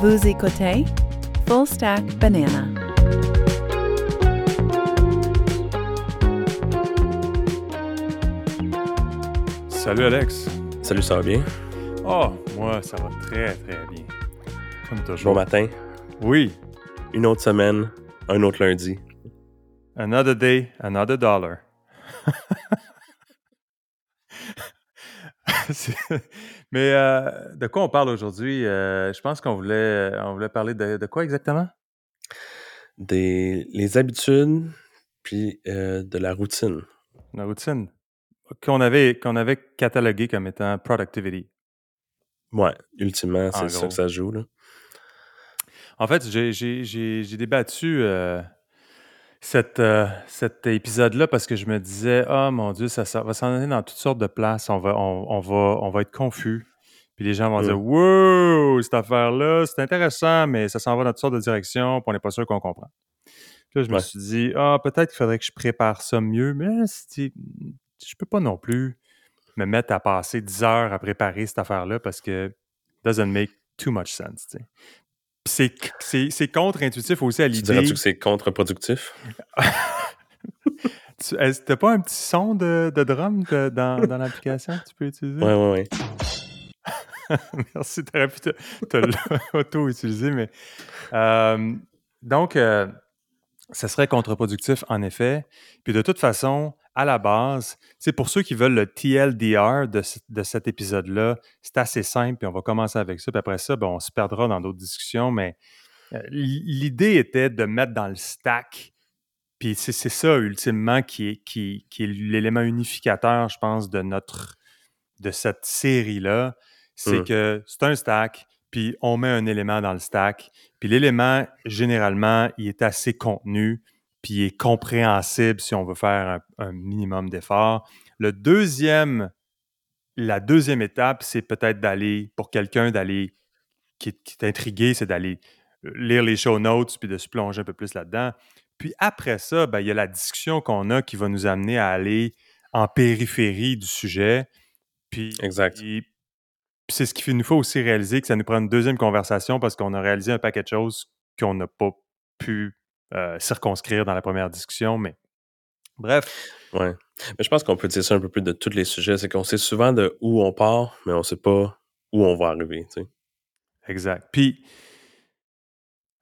Vous écoutez Full Stack Banana. Salut Alex. Salut, ça va bien? Oh, moi, ça va très très bien. Comme Bon toujours. matin. Oui. Une autre semaine, un autre lundi. Another day, another dollar. Mais euh, de quoi on parle aujourd'hui? Euh, je pense qu'on voulait, on voulait parler de, de quoi exactement? Des, les habitudes, puis euh, de la routine. La routine qu'on avait, qu'on avait catalogué comme étant productivity. Ouais, ultimement, En c'est ça que ça se joue. Là. En fait, j'ai débattu cette, euh, cet épisode-là parce que je me disais, ah mon Dieu, ça, ça va s'en aller dans toutes sortes de places. On va, on, on va, on va être confus. Puis les gens vont Mm. dire, wow, cette affaire-là, c'est intéressant, mais ça s'en va dans toutes sortes de directions, puis on n'est pas sûr qu'on comprend. Puis là, je me suis dit, ah, peut-être qu'il faudrait que je prépare ça mieux, mais là, je peux pas non plus me mettre à passer 10 heures à préparer cette affaire-là parce que doesn't make too much sense. tu sais. Puis c'est- c'est c'est contre-intuitif aussi à Tu l'idée. dirais-tu que c'est contre-productif? Tu T'as pas un petit son de, de drum dans, dans l'application que tu peux utiliser? Ouais, ouais, ouais. Merci, t'aurais pu te, te l'auto-utiliser, mais... euh, donc, euh, ça serait contre-productif, en effet. Puis de toute façon, à la base, c'est pour ceux qui veulent le TLDR de, de cet épisode-là, c'est assez simple, puis on va commencer avec ça. Puis après ça, ben, on se perdra dans d'autres discussions, mais euh, l'idée était de mettre dans le stack puis c'est c'est ça, ultimement, qui est, qui, qui est l'élément unificateur, je pense, de notre de cette série-là. C'est Mm. que c'est un stack, puis on met un élément dans le stack. Puis l'élément, généralement, il est assez contenu, puis il est compréhensible si on veut faire un, un minimum d'effort. Le deuxième, la deuxième étape, c'est peut-être d'aller, pour quelqu'un d'aller, qui, est- qui est intrigué, c'est d'aller euh, lire les show notes, puis de se plonger un peu plus là-dedans. Puis après ça, ben, il y a la discussion qu'on a qui va nous amener à aller en périphérie du sujet. Puis, Exact. puis- puis c'est ce qui nous faut aussi réaliser que ça nous prend une deuxième conversation parce qu'on a réalisé un paquet de choses qu'on n'a pas pu euh, circonscrire dans la première discussion. Mais bref, Ouais. Mais je pense qu'on peut dire ça un peu plus de tous les sujets. C'est qu'on sait souvent de où on part, mais on sait pas où on va arriver. tu sais. exact. Puis,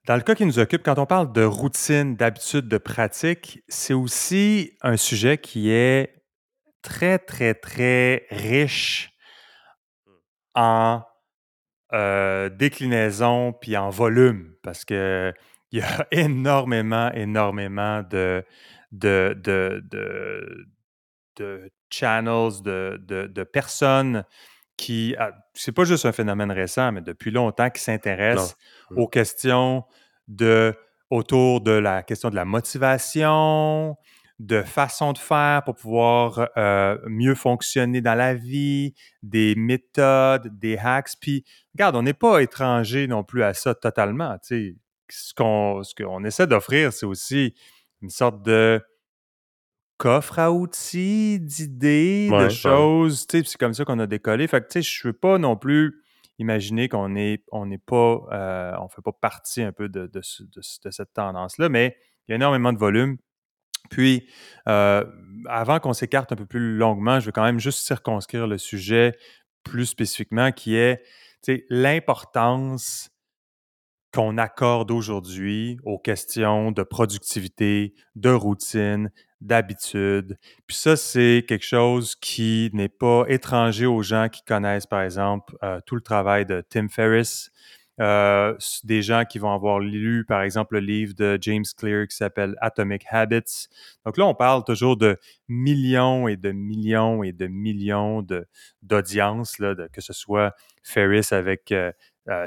dans le cas qui nous occupe, quand on parle de routine, d'habitude, de pratique, c'est aussi un sujet qui est très, très, très riche en euh, déclinaison puis en volume parce que il y a énormément, énormément de, de, de, de, de channels, de, de, personnes qui. ah, C'est pas juste un phénomène récent, mais depuis longtemps qui s'intéressent Non. aux questions de autour de la question de la motivation, de façon de faire pour pouvoir euh, mieux fonctionner dans la vie, des méthodes, des hacks. Puis, regarde, on n'est pas étranger non plus à ça totalement. tu sais. Ce qu'on ce qu'on essaie d'offrir, c'est aussi une sorte de coffre à outils, d'idées, Ouais, de choses. tu sais, puis C'est comme ça qu'on a décollé. Fait que, tu sais, je ne veux pas non plus imaginer qu'on n'est on n'est pas, euh, on fait pas partie un peu de, de ce- de ce- de cette tendance-là, mais il y a énormément de volume. Puis, euh, avant qu'on s'écarte un peu plus longuement, je veux quand même juste circonscrire le sujet plus spécifiquement, qui est l'importance qu'on accorde aujourd'hui aux questions de productivité, de routine, d'habitude. Puis ça, c'est quelque chose qui n'est pas étranger aux gens qui connaissent, par exemple, euh, tout le travail de Tim Ferriss, euh, des gens qui vont avoir lu, par exemple, le livre de James Clear qui s'appelle Atomic Habits. Donc là, on parle toujours de millions et de millions et de millions d'audiences, que ce soit Ferriss avec euh,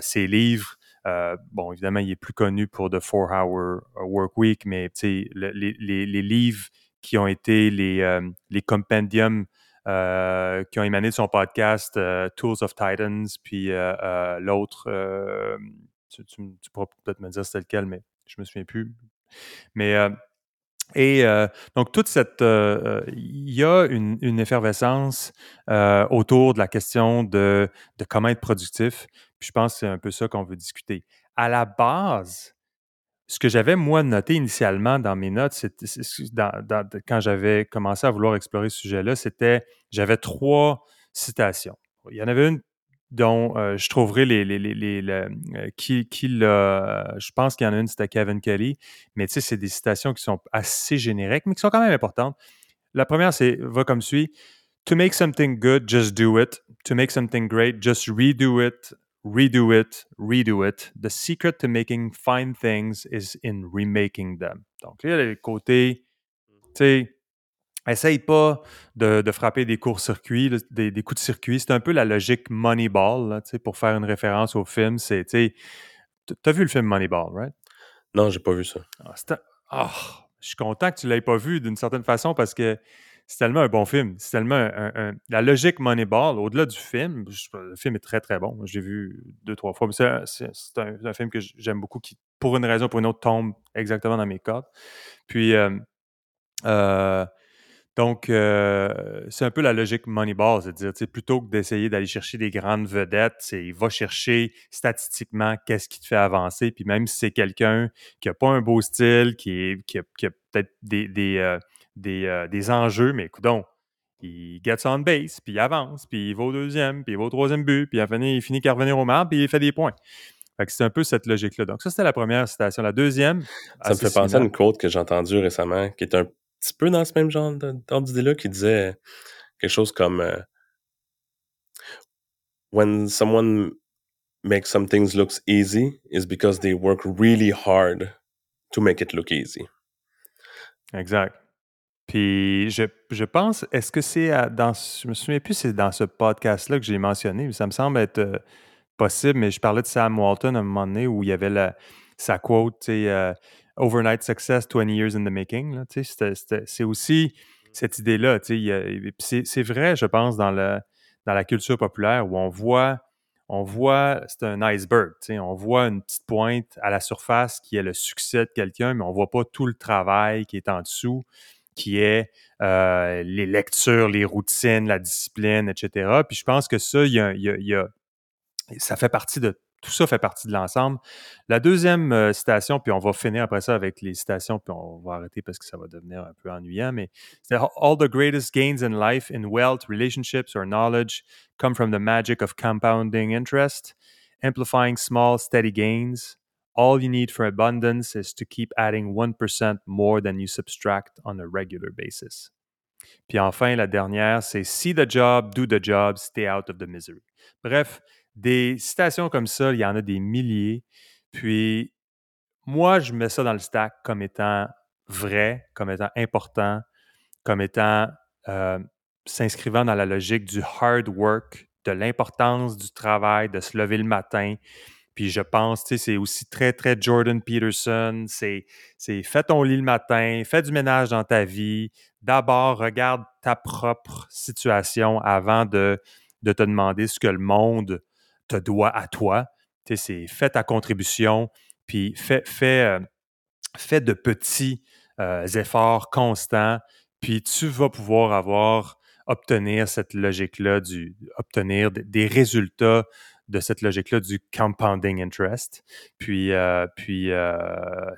ses livres. Euh, bon, évidemment, il est plus connu pour The Four Hour Work Week, mais le- les, les- livres qui ont été les, euh, les compendiums euh, qui ont émané de son podcast euh, Tools of Titans, puis euh, euh, l'autre, euh, tu, pourras peut-être me dire c'était lequel, mais je me souviens plus. Mais euh, et euh, donc, toute cette. euh, Il y a une, une effervescence euh, autour de la question de, de comment être productif. Puis je pense que c'est un peu ça qu'on veut discuter. à la base, ce que j'avais, moi, noté initialement dans mes notes, c'était, quand j'avais commencé à vouloir explorer ce sujet-là, c'était, j'avais trois citations. Il y en avait une dont euh, je trouverai les, les, les, euh, qui, qui je pense qu'il y en a une, c'était Kevin Kelly, mais tu sais, c'est des citations qui sont assez génériques, mais qui sont quand même importantes. La première, c'est, va comme suit. To make something good, just do it. To make something great, just redo it, redo it, redo it. The secret to making fine things is in remaking them. Donc, il y a le côté, tu sais, essaye pas de, frapper des courts-circuits, des, coups de circuit. C'est un peu la logique Moneyball, là, pour faire une référence au film. C'est, tu as vu le film Moneyball, right? Non, j'ai pas vu ça. Ah, ah, je suis content que tu l'aies pas vu d'une certaine façon parce que c'est tellement un bon film. C'est tellement un, la logique Moneyball, au-delà du film, le film est très très bon. J'ai vu deux, trois fois. C'est un, film que j'aime beaucoup qui, pour une raison ou pour une autre, tombe exactement dans mes cordes. Puis, euh, euh, donc, euh, c'est un peu la logique Moneyball, c'est-à-dire, plutôt que d'essayer d'aller chercher des grandes vedettes, c'est il va chercher statistiquement qu'est-ce qui te fait avancer. Puis même si c'est quelqu'un qui n'a pas un beau style, qui, est, qui a, peut-être des, des, euh, euh, des, enjeux, mais écoute il gets on base, puis il avance, puis il va au deuxième, puis il va au troisième but, puis il, finit, il finit qu'à revenir au marbre, puis il fait des points. Fait que c'est un peu cette logique-là. Donc, ça, c'était la première citation. La deuxième. Ça me fait penser à une quote que j'ai entendue récemment, qui est un petit peu dans ce même genre d'idée-là qui disait quelque chose comme euh, When someone makes some things look easy, is because they work really hard to make it look easy. Exact. Puis je, je pense, est-ce que c'est dans, je me souviens plus, c'est dans ce podcast-là que j'ai mentionné, mais ça me semble être euh, possible, mais je parlais de Sam Walton à un moment donné où il y avait la, sa quote, tu sais, euh, Overnight Success, 20 Years in the Making. C'est aussi cette idée-là. C'est vrai, je pense, dans, le, dans la culture populaire où on voit, on voit c'est un iceberg. On voit une petite pointe à la surface qui est le succès de quelqu'un, mais on ne voit pas tout le travail qui est en dessous, qui est euh, les lectures, les routines, la discipline, etc. Puis je pense que ça, il y a, ça fait partie de tout ça fait partie de l'ensemble. La deuxième euh, citation, puis on va finir après ça avec les citations, puis on va arrêter parce que ça va devenir un peu ennuyant, mais c'est All the greatest gains in life, in wealth, relationships, or knowledge come from the magic of compounding interest, amplifying small, steady gains. All you need for abundance is to keep adding 1% more than you subtract on a regular basis. Puis enfin, la dernière, c'est See the job, do the job, stay out of the misery. Bref, des citations comme ça, il y en a des milliers. Puis, moi, je mets ça dans le stack comme étant vrai, comme étant important, comme étant euh, s'inscrivant dans la logique du hard work, de l'importance du travail, de se lever le matin. Puis je pense, tu sais, c'est aussi très, très Jordan Peterson. C'est, c'est fais ton lit le matin, fais du ménage dans ta vie. D'abord, regarde ta propre situation avant de, de te demander ce que le monde te doit à toi. C'est fais ta contribution, puis fais, fais, euh, de petits euh, efforts constants, puis tu vas pouvoir avoir, obtenir cette logique-là, du, obtenir des résultats de cette logique-là du compounding interest. Puis, euh, puis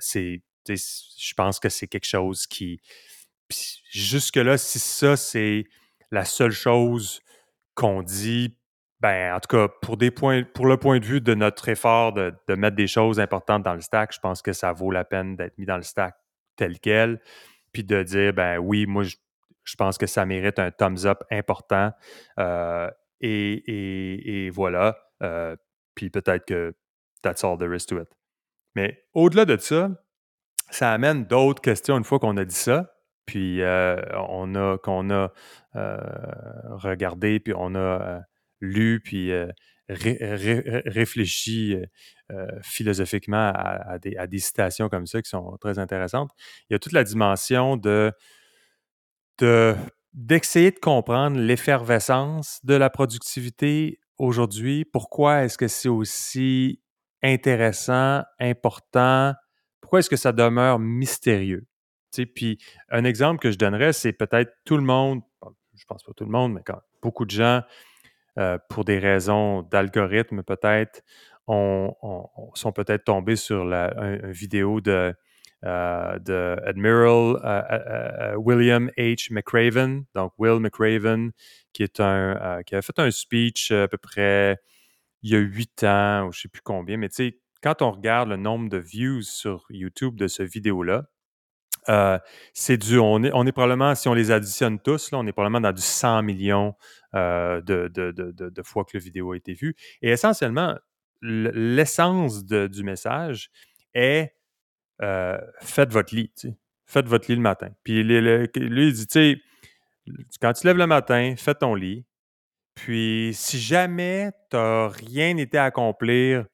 c'est, je pense que c'est quelque chose qui, jusque-là, si ça, c'est la seule chose qu'on dit ben, en tout cas, pour, des points, pour le point de vue de notre effort de, mettre des choses importantes dans le stack, je pense que ça vaut la peine d'être mis dans le stack tel quel, puis de dire, ben oui, moi, je, pense que ça mérite un thumbs up important. Euh, et, voilà. Euh, puis peut-être que that's all there is to it. Mais au-delà de ça, ça amène d'autres questions une fois qu'on a dit ça. Puis euh, on a qu'on a regardé, puis on a lu puis euh, réfléchi philosophiquement à, des, citations comme ça qui sont très intéressantes. Il y a toute la dimension de, d'essayer de, comprendre l'effervescence de la productivité aujourd'hui. Pourquoi est-ce que c'est aussi intéressant, important? Pourquoi est-ce que ça demeure mystérieux? puis un exemple que je donnerais, c'est peut-être tout le monde, je pense pas tout le monde, mais quand beaucoup de gens euh, pour des raisons d'algorithme peut-être, on, on- on- sont peut-être tombés sur la un- vidéo de, euh, Admiral euh, William H. McRaven, donc Will McRaven, qui qui a fait un speech à peu près il y a huit ans, ou je ne sais plus combien, mais tu sais, quand on regarde le nombre de views sur YouTube de ce vidéo-là, euh, c'est du, on est, on est probablement, si on les additionne tous, là, on est probablement dans du 100 millions euh, de, de, de, fois que la vidéo a été vue. Et essentiellement, l'essence du message est euh, faites votre lit. Faites votre lit le matin. Puis lui, il dit, tu sais, quand tu lèves le matin, fais ton lit. Puis si jamais tu n'as rien été à accomplir,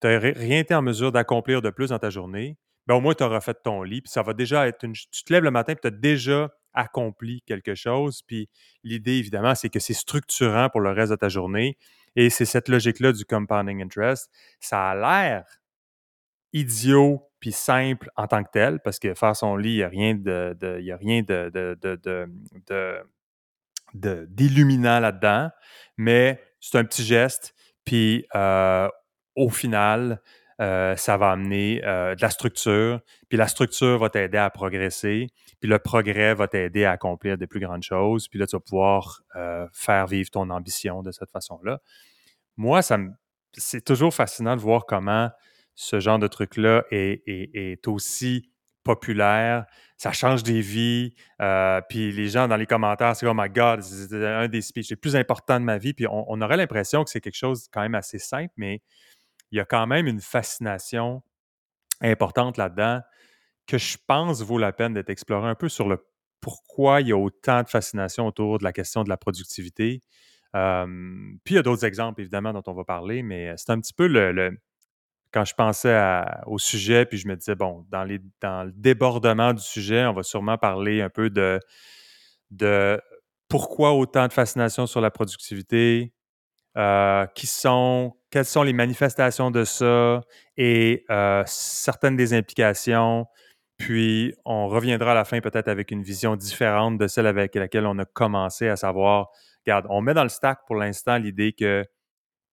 tu n'as rien été en mesure d'accomplir de plus dans ta journée, ben au moins tu auras fait ton lit. Puis ça va déjà être une. Tu te lèves le matin et tu as déjà accompli quelque chose. Puis l'idée, évidemment, c'est que c'est structurant pour le reste de ta journée. Et c'est cette logique-là du compounding interest. Ça a l'air idiot puis simple en tant que tel, parce que faire son lit, il n'y a rien de, y a rien de- d'illuminant là-dedans, mais c'est un petit geste. Puis euh, au final, euh, ça va amener euh, de la structure. Puis la structure va t'aider à progresser. Puis le progrès va t'aider à accomplir de plus grandes choses. Puis là, tu vas pouvoir euh, faire vivre ton ambition de cette façon-là. Moi, ça c'est toujours fascinant de voir comment ce genre de truc-là est, aussi populaire. Ça change des vies. puis les gens dans les commentaires, c'est Oh my God, c'est un des speeches les plus importants de ma vie. Puis on aurait l'impression que c'est quelque chose quand même assez simple, mais il y a quand même une fascination importante là-dedans que je pense vaut la peine d'être explorée un peu sur le pourquoi il y a autant de fascination autour de la question de la productivité. Puis il y a d'autres exemples, évidemment, dont on va parler, mais c'est un petit peu le, quand je pensais au sujet, puis je me disais, bon, dans, dans le débordement du sujet, on va sûrement parler un peu de, de pourquoi autant de fascination sur la productivité, euh, qui sont, quelles sont les manifestations de ça et euh, certaines des implications. Puis, on reviendra à la fin peut-être avec une vision différente de celle avec laquelle on a commencé, à savoir, regarde, on met dans le stack pour l'instant l'idée que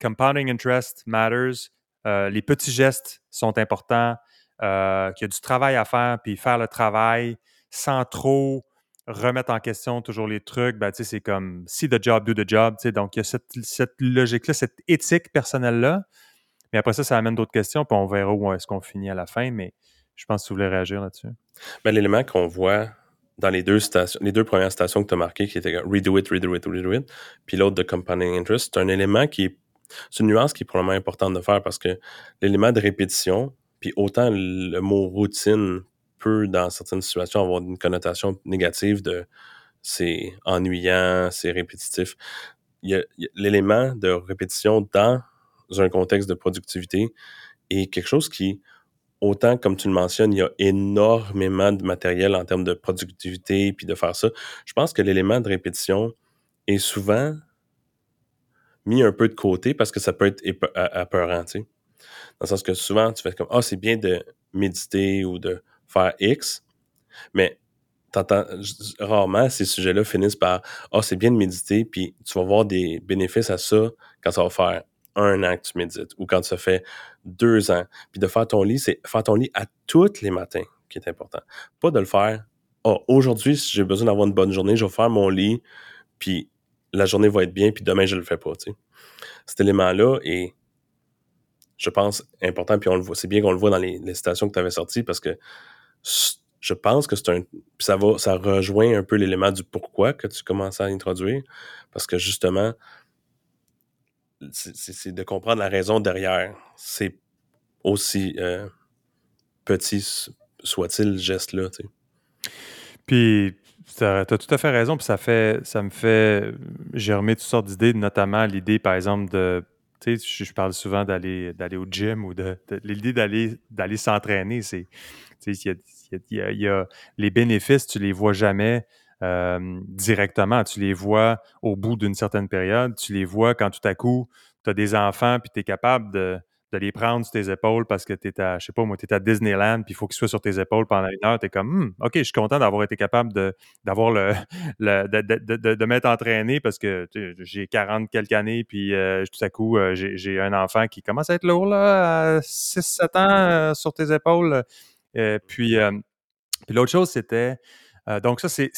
compounding interest matters, euh, les petits gestes sont importants, qu'il y a du travail à faire, puis faire le travail sans trop remettre en question toujours les trucs, ben, c'est comme see the job, do the job. Donc, il y a cette, cette logique-là, cette éthique personnelle-là. Mais après ça, ça amène d'autres questions, puis on verra où est-ce qu'on finit à la fin. Mais je pense que tu voulais réagir là-dessus. Ben, l'élément qu'on voit dans les deux stations, les deux premières stations que tu as marquées, qui étaient redo it, redo it, redo it, puis l'autre de compounding interest, c'est un élément qui est, c'est une nuance qui est probablement importante de faire parce que l'élément de répétition, puis autant le mot routine peut, dans certaines situations, avoir une connotation négative de c'est ennuyant, c'est répétitif. Il y a, l'élément de répétition dans un contexte de productivité est quelque chose qui, autant comme tu le mentionnes, il y a énormément de matériel en termes de productivité puis de faire ça. Je pense que l'élément de répétition est souvent mis un peu de côté parce que ça peut être apeurant, tu sais. Dans le sens que souvent, tu fais comme Ah, c'est bien de méditer ou de faire X, mais t'entends rarement ces sujets-là finissent par Ah, c'est bien de méditer, puis tu vas voir des bénéfices à ça quand ça va faire un an que tu médites ou quand ça fait deux ans. Puis de faire ton lit, c'est faire ton lit à tous les matins qui est important. Pas de le faire Ah, aujourd'hui, si j'ai besoin d'avoir une bonne journée, je vais faire mon lit, puis la journée va être bien, puis demain, je le fais pas, tu sais. Cet élément-là est, je pense, important, puis on le voit. C'est bien qu'on le voit dans les, les citations que tu avais sorties parce que je pense que c'est un. Ça va, ça rejoint un peu l'élément du pourquoi que tu commences à introduire. Parce que justement, c'est- de comprendre la raison derrière. C'est aussi euh, petit soit-il geste-là, tu sais. Puis, tu as, tout à fait raison. Puis, ça, fait, ça me fait germer toutes sortes d'idées, notamment l'idée, par exemple, de. Tu sais, je, parle souvent d'aller d'aller au gym ou de. de- l'idée d'aller d'aller s'entraîner. C'est. Y a, les bénéfices, tu les vois jamais directement. Tu les vois au bout d'une certaine période. Tu les vois quand tout à coup, tu as des enfants puis tu es capable de les prendre sur tes épaules parce que tu es à, je sais pas moi, tu à Disneyland, puis il faut qu'ils soient sur tes épaules pendant une heure. Tu es comme, Hum, OK, je suis content d'avoir été capable de, d'avoir le, de, de, de, m'être entraîné parce que j'ai 40 quelques années, puis euh, tout à coup, euh, j'ai, j'ai un enfant qui commence à être lourd, là, à 6-7 ans euh, sur tes épaules. Euh, puis, euh, puis l'autre chose, c'était, euh, donc ça, c'est,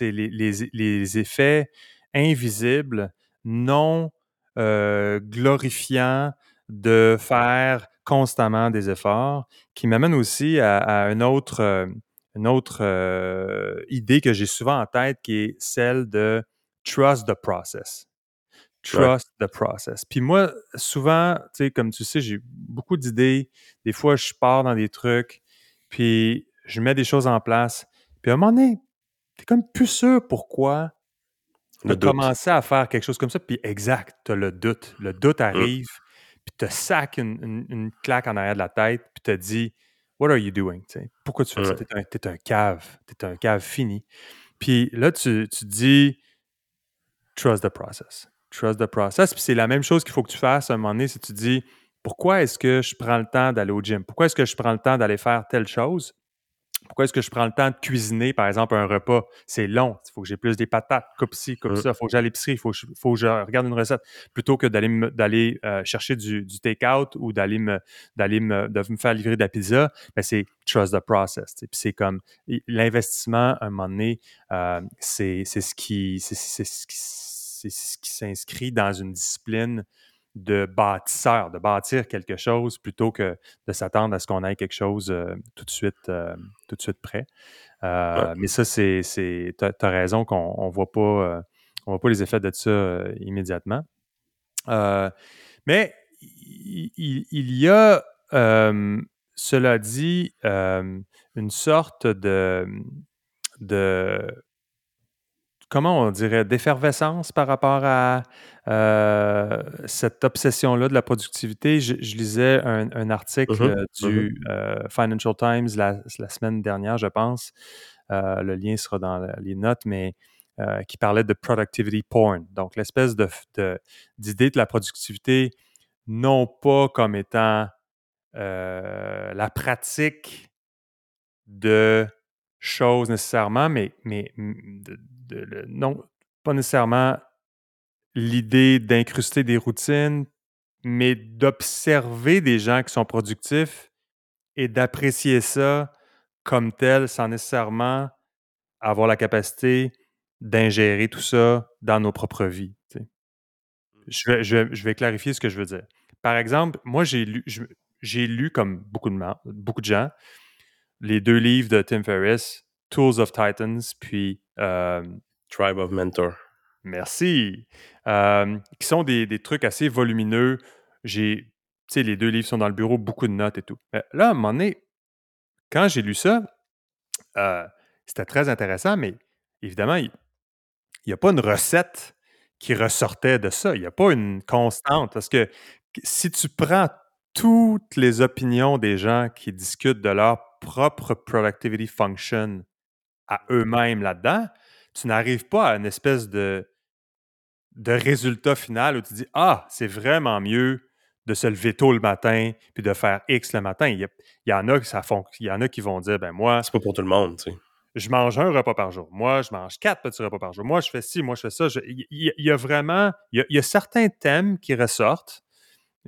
les, les, les effets invisibles, non glorifiants de faire constamment des efforts, qui m'amène aussi à, à une autre, une autre euh, idée que j'ai souvent en tête, qui est celle de trust the process. Trust the process. Puis moi, souvent, tu sais, comme tu sais, j'ai beaucoup d'idées. Des fois, je pars dans des trucs, puis je mets des choses en place. Puis à un moment donné, t'es comme plus sûr pourquoi de commencer à faire quelque chose comme ça, puis exact, t'as le doute. Le doute Mm. arrive, puis te sac une, une- une claque en arrière de la tête, puis te dit What are you doing? Pourquoi tu fais ça? T'es un, t'es un cave. T'es un cave fini. Puis là, tu, tu dis Trust the process. Trust the process. Puis c'est la même chose qu'il faut que tu fasses à un moment donné, si tu dis Pourquoi est-ce que je prends le temps d'aller au gym? Pourquoi est-ce que je prends le temps d'aller faire telle chose? Pourquoi est-ce que je prends le temps de cuisiner, par exemple, un repas? C'est long. Il faut que j'ai plus des patates, coupe ci, coupe Mm. ça. Il faut que j'aille à l'épicerie. Il faut, que je- faut que je regarde une recette. Plutôt que d'aller euh, chercher du, du take-out ou d'aller me, d'aller me, de me faire livrer de la pizza, ben c'est trust the process. Puis c'est comme l'investissement, à un moment donné, euh, ce qui, c'est ce qui s'inscrit dans une discipline de bâtisseur, de bâtir quelque chose plutôt que de s'attendre à ce qu'on ait quelque chose euh, tout de suite, euh, tout de suite prêt. Euh, Ouais. Mais ça, c'est, c'est, t'as, t'as raison qu'on on voit pas, on voit pas les effets de ça immédiatement. Mais il, il- il y a, cela dit, une sorte de, de comment on dirait, d'effervescence par rapport à euh, cette obsession-là de la productivité? Je, je lisais un, un article Mhm, euh, du euh, Financial Times la, la semaine dernière, je pense. Le lien sera dans les notes, mais qui parlait de productivity porn. Donc, l'espèce de, de- d'idée de la productivité, non pas comme étant euh, la pratique de choses nécessairement, mais, mais de- de- le- non, pas nécessairement l'idée d'incruster des routines, mais d'observer des gens qui sont productifs et d'apprécier ça comme tel sans nécessairement avoir la capacité d'ingérer tout ça dans nos propres vies. sais. Je vais, je, vais, je vais clarifier ce que je veux dire. Par exemple, moi, j'ai lu, j'ai lu comme beaucoup de, beaucoup de gens, les deux livres de Tim Ferriss, Tools of Titans, puis euh, Tribe of Mentor. Merci. Euh, qui sont des, des trucs assez volumineux. J'ai, tu sais, les deux livres sont dans le bureau, beaucoup de notes et tout. Mais là, à un moment donné, quand j'ai lu ça, euh, c'était très intéressant, mais évidemment, il n'y a pas une recette qui ressortait de ça. Il n'y a pas une constante. Parce que si tu prends toutes les opinions des gens qui discutent de leur propre productivity function à eux-mêmes là-dedans, tu n'arrives pas à une espèce de, de résultat final où tu dis Ah, c'est vraiment mieux de se lever tôt le matin puis de faire X le matin. Il y, a- il y en a qui ça il y en a qui vont dire ben moi, C'est pas pour tout le monde, tu sais. je mange un repas par jour. Moi, je mange quatre petits repas par jour. Moi, je fais ci, moi, je fais ça. Je- Il y, a vraiment, il y a, il y a certains thèmes qui ressortent,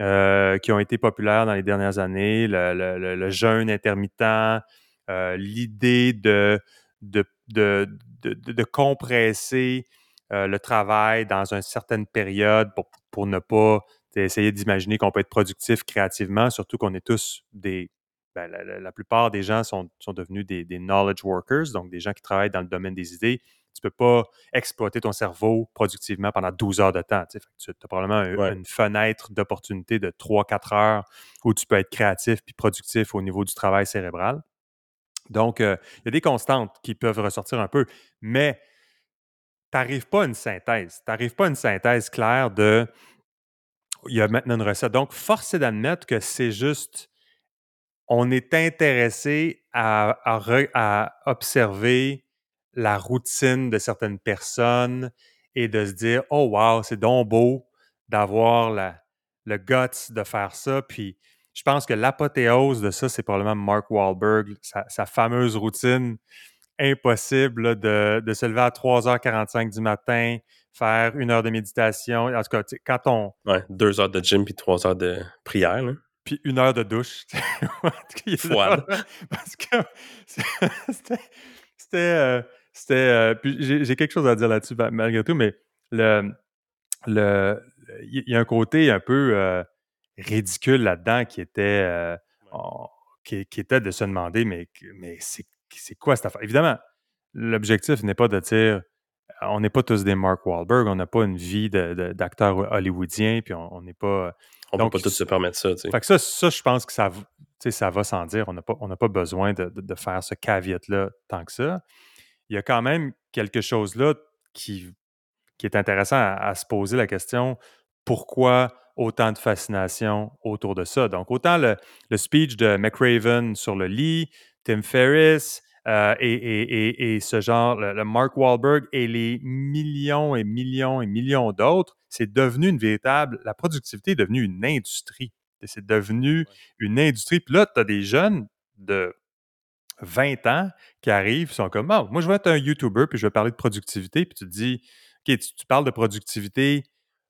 euh, qui ont été populaires dans les dernières années. Le, le- le- le jeûne intermittent, euh, l'idée de, de, de, de- de- compresser euh, le travail dans une certaine période pour, pour ne pas essayer d'imaginer qu'on peut être productif créativement, surtout qu'on est tous des, ben, la, la- la plupart des gens sont, sont devenus des, des knowledge workers, donc des gens qui travaillent dans le domaine des idées. Tu ne peux pas exploiter ton cerveau productivement pendant 12 heures de temps. tu sais. Fait que Tu as probablement un- Ouais. une fenêtre d'opportunité de 3-4 heures où tu peux être créatif puis productif au niveau du travail cérébral. Donc, euh, il y a des constantes qui peuvent ressortir un peu, mais tu n'arrives pas à une synthèse. Tu n'arrives pas à une synthèse claire de il y a maintenant une recette. Donc, force est d'admettre que c'est juste on est intéressé à, observer la routine de certaines personnes et de se dire Oh wow, c'est donc beau d'avoir le guts de faire ça. Puis je pense que l'apothéose de ça, c'est probablement Mark Wahlberg, sa, sa fameuse routine impossible de, de, se lever à 3h45 du matin, faire une heure de méditation. En tout cas, quand on. Ouais, deux heures de gym puis trois heures de prière. Là. Puis une heure de douche. Froide. Parce que c'était. C'était. Euh, puis j'ai quelque chose à dire là-dessus malgré tout, mais le. le il y a un côté un peu euh, ridicule là-dedans qui était. Euh, qui, qui, était de se demander, mais, mais c'est quoi cette affaire? Évidemment, l'objectif n'est pas de dire on n'est pas tous des Mark Wahlberg, on n'a pas une vie d'acteur hollywoodien, puis on n'est pas. On ne peut pas tous se permettre ça. Fait que ça, ça, je pense que ça, ça va sans dire. On n'a pas, pas besoin de, de, faire ce caveat-là tant que ça. Il y a quand même quelque chose là qui, qui est intéressant à, se poser la question pourquoi autant de fascination autour de ça? Donc, autant le, le speech de McRaven sur le lit, Tim Ferriss, euh, et, ce genre, le, Mark Wahlberg et les millions et millions et millions d'autres, c'est devenu une véritable, la productivité est devenue une industrie. C'est devenu une industrie. Puis là, tu as des jeunes de 20 ans qui arrivent, sont comme, oh, moi, je vais être un YouTuber, puis je vais parler de productivité. Puis tu te dis, OK, tu, parles de productivité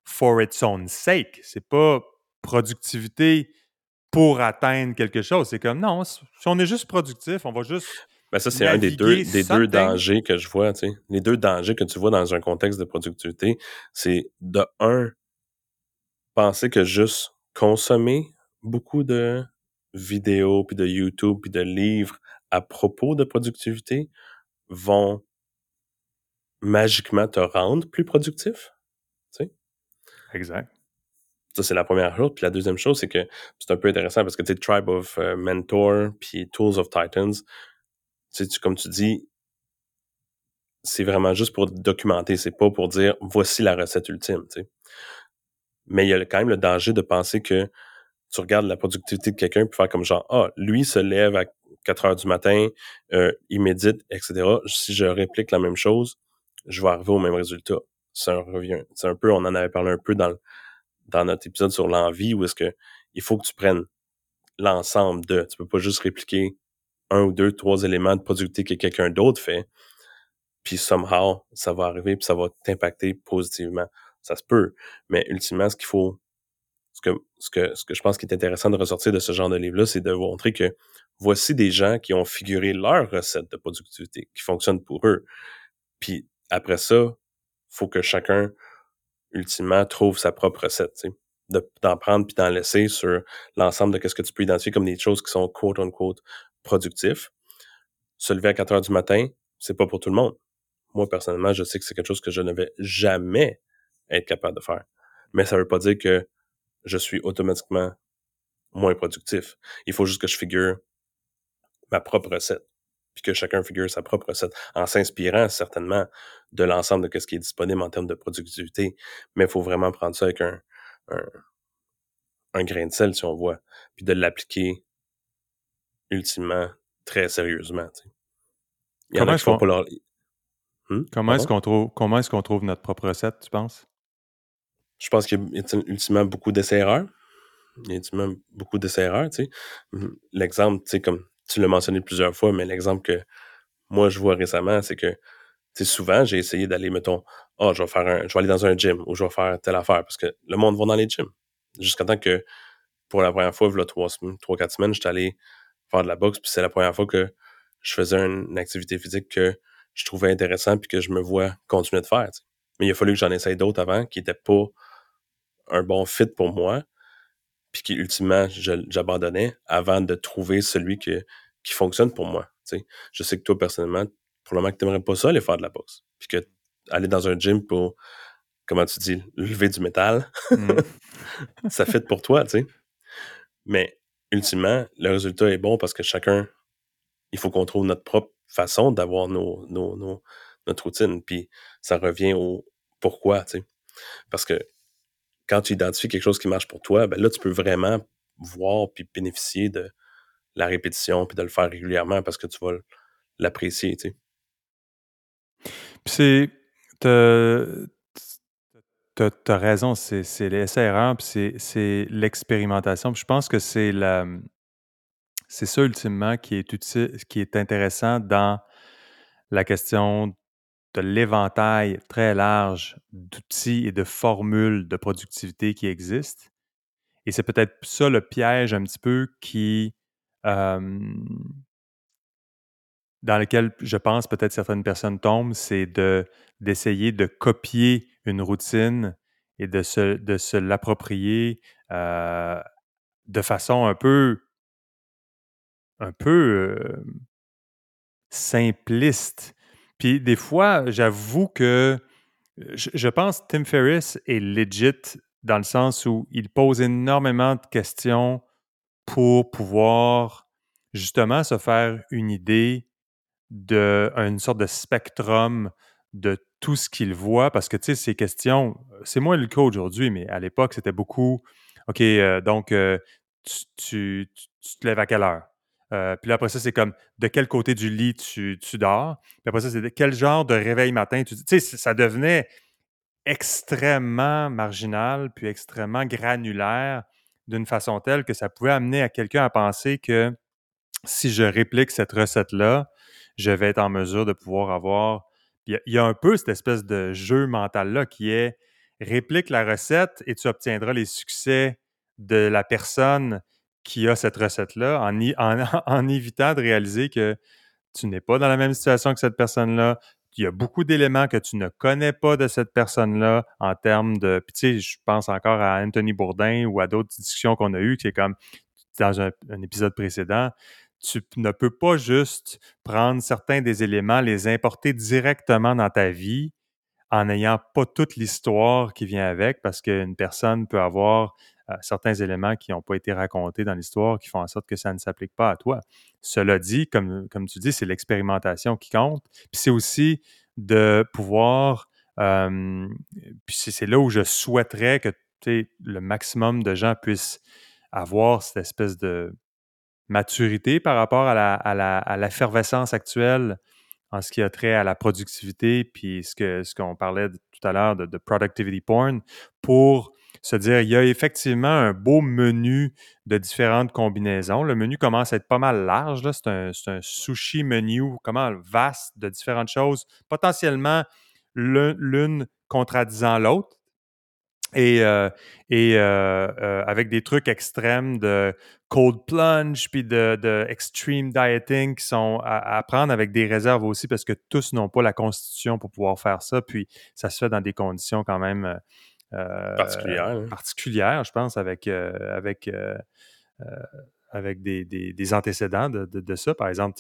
for its own sake. C'est pas productivité pour atteindre quelque chose. C'est comme, non, si on est juste productif, on va juste ben ça, c'est un des deux, des deux dangers que je vois. Tu sais. Les deux dangers que tu vois dans un contexte de productivité, c'est de un, penser que juste consommer beaucoup de vidéos, puis de YouTube, puis de livres à propos de productivité vont magiquement te rendre plus productif. Exact. Ça, c'est la première chose. Puis la deuxième chose, c'est que c'est un peu intéressant parce que tu sais, Tribe of euh, Mentor, puis Tools of Titans, tu, comme tu dis, c'est vraiment juste pour documenter, c'est pas pour dire voici la recette ultime. Mais il y a quand même le danger de penser que tu regardes la productivité de quelqu'un pour faire comme genre Ah, lui se lève à 4 heures du matin, euh, il médite, etc. Si je réplique la même chose, je vais arriver au même résultat. Ça revient. C'est un peu, on en avait parlé un peu dans, dans notre épisode sur l'envie, où est-ce que il faut que tu prennes l'ensemble de. Tu peux pas juste répliquer un ou deux, trois éléments de productivité que quelqu'un d'autre fait, puis somehow, ça va arriver, puis ça va t'impacter positivement. Ça se peut. Mais ultimement, ce qu'il faut, ce que, ce que, ce que je pense qui est intéressant de ressortir de ce genre de livre-là, c'est de montrer que voici des gens qui ont figuré leur recette de productivité, qui fonctionne pour eux. Puis après ça, faut que chacun, ultimement, trouve sa propre recette, d'en prendre puis d'en laisser sur l'ensemble de ce que tu peux identifier comme des choses qui sont quote unquote productif. Se lever à 4 heures du matin, c'est pas pour tout le monde. Moi, personnellement, je sais que c'est quelque chose que je ne vais jamais être capable de faire. Mais ça veut pas dire que je suis automatiquement moins productif. Il faut juste que je figure ma propre recette, puis que chacun figure sa propre recette, en s'inspirant certainement de l'ensemble de ce qui est disponible en termes de productivité. Mais il faut vraiment prendre ça avec un, un, un grain de sel, si on voit, puis de l'appliquer ultimement très sérieusement. comment est-ce qu'on hmm? comment est-ce qu'on trouve comment est-ce qu'on trouve notre propre recette, tu penses? Je pense qu'il y a ultimement beaucoup d'essais-erreurs. Il y a ultimement beaucoup d'essais-erreurs, tu sais. Hmm, l'exemple, tu sais, comme tu l'as mentionné plusieurs fois, mais l'exemple que moi je vois récemment, c'est que souvent j'ai essayé d'aller, mettons, oh, je vais faire un, je vais aller dans un gym ou je vais faire telle affaire parce que le monde va dans les gyms. Jusqu'à temps que pour la première fois, il y a trois, trois, quatre semaines, j'étais allé faire de la boxe, puis c'est la première fois que je faisais une activité physique que je trouvais intéressant puis que je me vois continuer de faire. Mais il a fallu que j'en essaye d'autres avant qui n'étaient pas un bon fit pour moi, puis qui ultimement j'abandonnais avant de trouver celui qui fonctionne pour moi. Je sais que toi, personnellement, probablement que tu n'aimerais pas ça aller faire de la boxe. Puis que aller dans un gym pour, comment tu dis, lever du métal, mm. ça fit pour toi, tu sais. Mais ultimement, le résultat est bon parce que chacun, il faut qu'on trouve notre propre façon d'avoir nos, nos, notre routine. Puis ça revient au pourquoi, tu sais. Parce que quand tu identifies quelque chose qui marche pour toi, ben là, tu peux vraiment voir puis bénéficier de la répétition puis de le faire régulièrement parce que tu vas l'apprécier, tu sais. Puis c'est as, raison, c'est l'essai-erreur, puis c'est l'expérimentation. Je pense que c'est la c'est ça ultimement qui est utile, qui est intéressant dans la question l'éventail très large d'outils et de formules de productivité qui existent. Et c'est peut-être ça le piège un petit peu qui dans lequel je pense peut-être certaines personnes tombent, c'est de d'essayer de copier une routine et de se, de se l'approprier euh, de façon un peu un peu euh, simpliste. Puis des fois, j'avoue que je, je, pense Tim Ferriss est legit dans le sens où il pose énormément de questions pour pouvoir justement se faire une idée d'une sorte de spectrum de tout ce qu'il voit, parce que, tu sais, ces questions, c'est moins le cas aujourd'hui, mais à l'époque, c'était beaucoup, OK, euh, donc, euh, tu, te lèves à quelle heure? Euh, puis là, après ça, c'est comme, de quel côté du lit tu, dors? Puis après ça, c'est quel genre de réveil matin tu... Tu sais, ça devenait extrêmement marginal, puis extrêmement granulaire, d'une façon telle que ça pouvait amener à quelqu'un à penser que si je réplique cette recette-là, je vais être en mesure de pouvoir avoir. Il y, a un peu cette espèce de jeu mental-là qui est réplique la recette et tu obtiendras les succès de la personne qui a cette recette-là en, évitant de réaliser que tu n'es pas dans la même situation que cette personne-là. Il y a beaucoup d'éléments que tu ne connais pas de cette personne-là en termes de. Puis tu sais, je pense encore à Anthony Bourdin ou à d'autres discussions qu'on a eues, qui est comme dans un épisode précédent tu ne peux pas juste prendre certains des éléments, les importer directement dans ta vie en n'ayant pas toute l'histoire qui vient avec, parce qu'une personne peut avoir certains éléments qui n'ont pas été racontés dans l'histoire qui font en sorte que ça ne s'applique pas à toi. Cela dit, comme, comme tu dis, c'est l'expérimentation qui compte. Puis c'est aussi de pouvoir, puis c'est là où je souhaiterais que le maximum de gens puissent avoir cette espèce de, maturité par rapport à l'effervescence la, actuelle en ce qui a trait à la productivité, puis ce qu'on ce qu'on parlait tout à l'heure de, productivity porn, pour se dire, il y a effectivement un beau menu de différentes combinaisons. Le menu commence à être pas mal large. C'est un, un, sushi menu, comment vaste de différentes choses, potentiellement l'une contradisant l'autre et, euh, et euh, euh, avec des trucs extrêmes de cold plunge puis de, extreme dieting qui sont à, prendre avec des réserves aussi parce que tous n'ont pas la constitution pour pouvoir faire ça. Puis ça se fait dans des conditions quand même particulières, hein. particulières, je pense, avec, avec avec des, antécédents de, ça. Par exemple,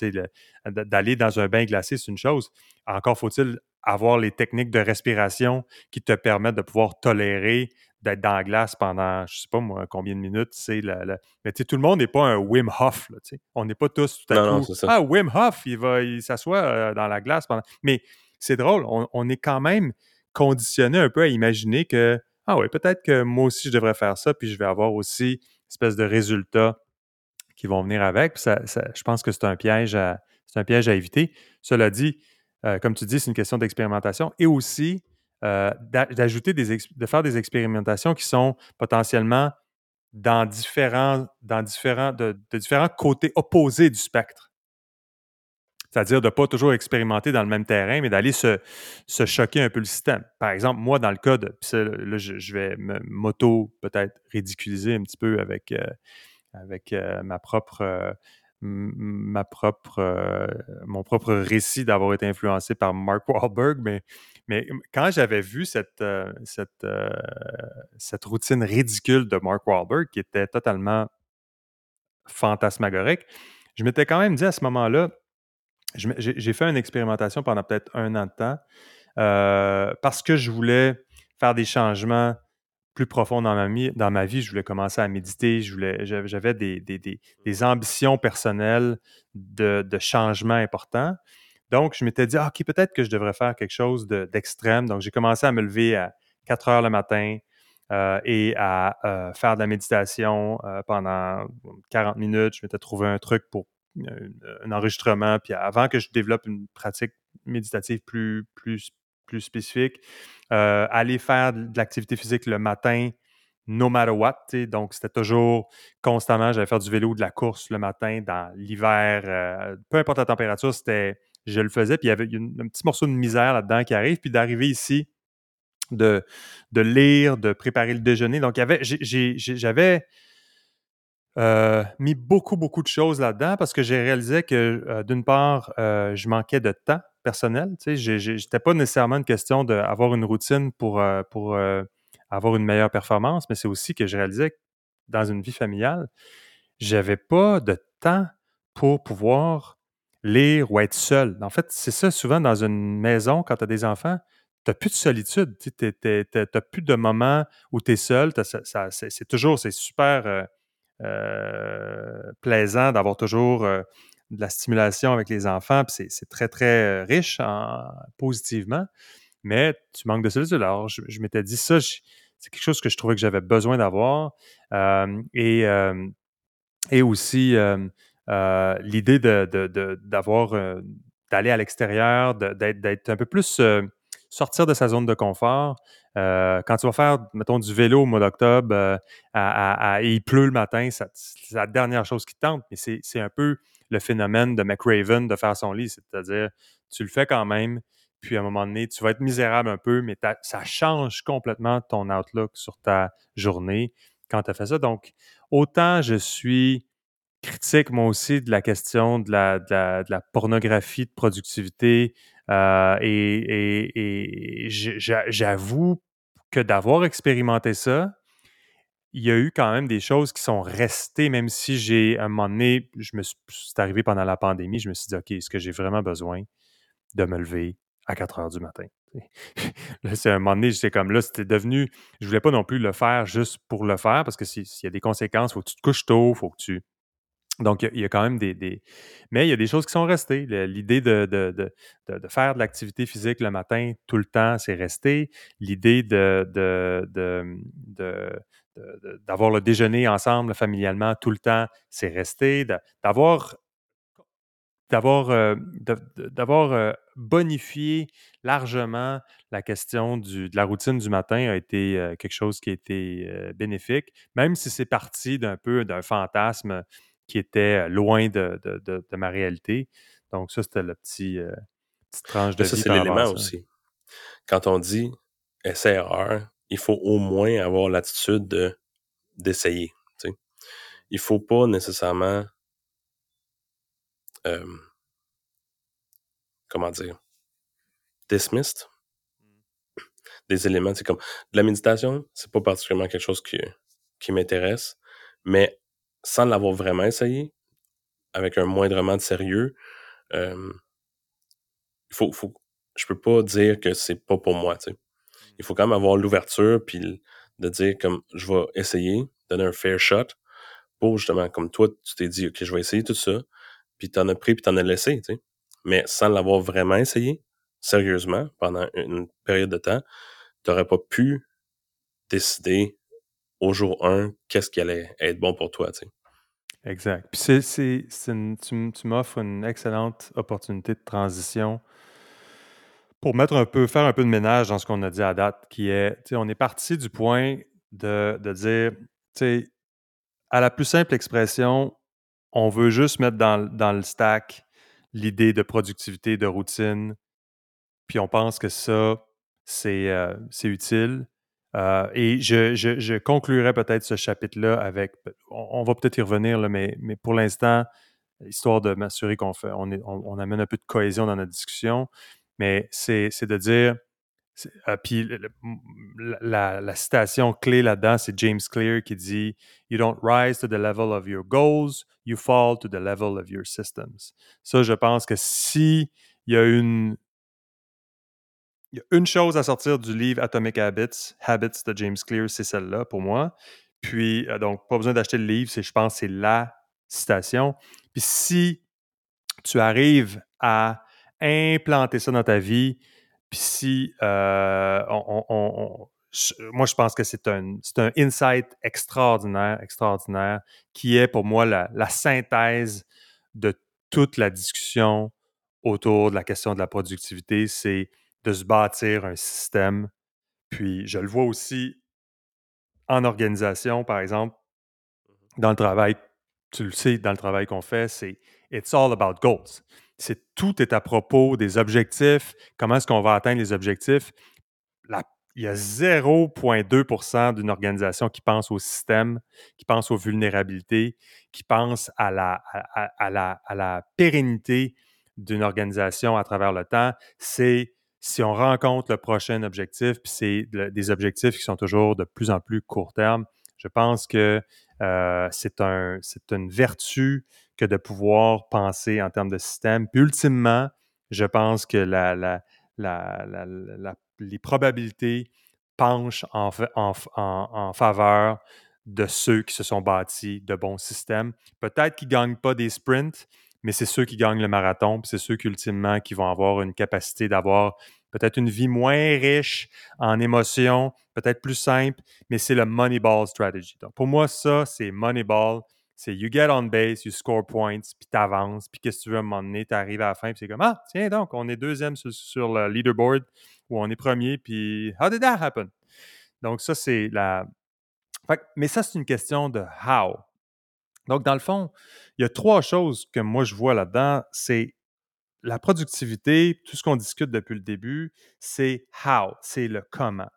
d'aller dans un bain glacé, c'est une chose. Encore faut-il avoir les techniques de respiration qui te permettent de pouvoir tolérer d'être dans la glace pendant, je sais pas moi, combien de minutes. c'est la, Mais tout le monde n'est pas un Wim Hof. On n'est pas tous tout à coup. ah, Wim Hof, il va il s'assoit euh, dans la glace pendant. Mais c'est drôle, on, on, est quand même conditionné un peu à imaginer que, ah oui, peut-être que moi aussi je devrais faire ça, puis je vais avoir aussi une espèce de résultat qui vont venir avec. Ça, je pense que c'est un piège à, un piège à éviter. Cela dit, euh, comme tu dis, c'est une question d'expérimentation et aussi euh, d'ajouter des de faire des expérimentations qui sont potentiellement dans différents, dans différents, de, différents côtés opposés du spectre. C'est-à-dire de ne pas toujours expérimenter dans le même terrain, mais d'aller se, choquer un peu le système. Par exemple, moi, dans le cas de. Là, je, vais m'auto peut-être ridiculiser un petit peu avec, euh, avec euh, ma propre, euh, ma propre, mon propre récit d'avoir été influencé par Mark Wahlberg, mais, mais quand j'avais vu cette, cette, cette routine ridicule de Mark Wahlberg, qui était totalement fantasmagorique, je m'étais quand même dit à ce moment-là, j'ai fait une expérimentation pendant peut-être un an de temps parce que je voulais faire des changements plus profond dans ma, vie. Je voulais commencer à méditer. j'avais des, ambitions personnelles de, de changement important. Donc, je m'étais dit, ah, OK, peut-être que je devrais faire quelque chose d'extrême. Donc, j'ai commencé à me lever à 4 heures le matin euh, et à euh, faire de la méditation euh, pendant 40 minutes. Je m'étais trouvé un truc pour un enregistrement. Puis avant que je développe une pratique méditative plus, plus plus spécifique. Euh, aller faire de l'activité physique le matin, no matter what. Donc, c'était toujours constamment, j'allais faire du vélo, de la course le matin, dans l'hiver, euh, peu importe la température, c'était, je le faisais. Puis il y avait un petit morceau de misère là-dedans qui arrive. Puis d'arriver ici, de, de lire, de préparer le déjeuner. Donc, j'avais euh, mis beaucoup, beaucoup de choses là-dedans parce que j'ai réalisé que, euh, d'une part, euh, je manquais de temps personnel. Tu sais, pas nécessairement une question d'avoir une routine pour, pour avoir une meilleure performance, mais c'est aussi que je réalisais que dans une vie familiale, j'avais pas de temps pour pouvoir lire ou être seul. En fait, c'est ça souvent dans une maison, quand tu as des enfants, tu n'as plus de solitude. Tu n'as plus de moments où tu es seul. c'est toujours, c'est super plaisant d'avoir toujours euh, de la stimulation avec les enfants. C'est très, très riche positivement. Mais tu manques de solitude. Alors, je, m'étais dit ça, c'est quelque chose que je trouvais que j'avais besoin d'avoir. Euh, et, et aussi l'idée d'avoir d'aller à l'extérieur, d'être un peu plus sortir de sa zone de confort. Euh, quand tu vas faire, mettons, du vélo au mois d'octobre euh, et il pleut le matin, c'est la dernière chose qui te tente, mais c'est un peu le phénomène de McRaven de faire son lit, c'est-à-dire tu le fais quand même, puis à un moment donné, tu vas être misérable un peu, mais ça change complètement ton outlook sur ta journée quand tu as fait ça. Donc, autant je suis critique, moi aussi, de la question de la, de la pornographie de productivité, euh, et, j'avoue que d'avoir expérimenté ça, il y a eu quand même des choses qui sont restées, même si j'ai, à un moment donné, je me suis, c'est arrivé pendant la pandémie, je me suis dit, OK, est-ce que j'ai vraiment besoin de me lever à 4 heures du matin? là, c'est un moment donné, c'est comme là, c'était devenu, je voulais pas non plus le faire juste pour le faire, parce que s'il y a des conséquences, il faut que tu te couches tôt, il faut que tu donc, il y, a quand même des, Mais il y a des choses qui sont restées. L'idée de, faire de l'activité physique le matin tout le temps, c'est resté. L'idée d'avoir le déjeuner ensemble familialement tout le temps, c'est resté. D'avoir d'avoir euh, euh, bonifié largement la question de la routine du matin a été euh, quelque chose qui a été bénéfique, même si c'est parti d'un peu d'un fantasme qui était loin de, ma réalité. Donc, ça, c'était le petit euh, petite tranche de ça, c'est l'élément aussi. Quand on dit essai-erreur, il faut au moins avoir l'attitude de, d'essayer. Il ne faut pas nécessairement comment dire dismissed des éléments. C'est comme de la méditation, c'est pas particulièrement quelque chose qui, qui m'intéresse, mais sans l'avoir vraiment essayé, avec un moindrement de sérieux, euh, faut, je peux pas dire que c'est pas pour moi. Il faut quand même avoir l'ouverture, puis de dire comme, je vais essayer, donner un fair shot, pour justement, comme toi, tu t'es dit, OK, je vais essayer tout ça, puis t'en as pris, puis t'en as laissé. Mais sans l'avoir vraiment essayé, sérieusement, pendant une période de temps, t'aurais pas pu décider au jour 1 qu'est-ce qui allait être bon pour toi, tu. Exact. Puis c'est, tu, m'offres une excellente opportunité de transition pour mettre un peu, faire un peu de ménage dans ce qu'on a dit à date, qui est, tu on est parti du point de, de dire, tu à la plus simple expression, on veut juste mettre dans, dans le stack l'idée de productivité, de routine, puis on pense que ça, c'est, euh, c'est utile. Euh, et je, je, conclurai peut-être ce chapitre-là avec, on, va peut-être y revenir, là, mais, mais pour l'instant, histoire de m'assurer qu'on fait, on, on, amène un peu de cohésion dans notre discussion, mais c'est de dire, euh, puis la, la, citation clé là-dedans, c'est James Clear qui dit You don't rise to the level of your goals, you fall to the level of your systems. Ça, je pense que si il y a une, il y a une chose à sortir du livre Atomic Habits, Habits de James Clear, c'est celle-là pour moi. Puis, euh, donc, pas besoin d'acheter le livre, je pense c'est la citation. Puis, si tu arrives à implanter ça dans ta vie, puis si euh, moi, je pense que c'est un, un insight extraordinaire, extraordinaire, qui est pour moi la synthèse de toute la discussion autour de la question de la productivité. C'est de se bâtir un système. Puis je le vois aussi en organisation, par exemple, dans le travail. Tu le sais, dans le travail qu'on fait, c'est It's all about goals. C'est tout est à propos des objectifs, comment est-ce qu'on va atteindre les objectifs. La il y a 0,2% d'une organisation qui pense au système, qui pense aux vulnérabilités, qui pense à la, à, la, à la pérennité d'une organisation à travers le temps. C'est si on rencontre le prochain objectif, puis c'est des objectifs qui sont toujours de plus en plus court terme, je pense que euh, c'est un, une vertu que de pouvoir penser en termes de système. Puis ultimement, je pense que les probabilités penchent en, en, faveur de ceux qui se sont bâtis de bons systèmes. Peut-être qu'ils ne gagnent pas des sprints, mais c'est ceux qui gagnent le marathon, c'est ceux qui ultimement qui vont avoir une capacité d'avoir peut-être une vie moins riche en émotions, peut-être plus simple, mais c'est le Moneyball strategy. Donc, pour moi, ça, c'est Moneyball. C'est you get on base, you score points, puis tu avances, puis qu'est-ce que tu veux à un moment donné, tu arrives à la fin, puis c'est comme Ah, tiens donc, on est deuxième sur, le leaderboard, ou on est premier, puis How did that happen? Donc, ça, c'est la. mais ça, c'est une question de how. Donc, dans le fond, il y a trois choses que moi je vois là-dedans. C'est la productivité, tout ce qu'on discute depuis le début, c'est how, c'est le comment.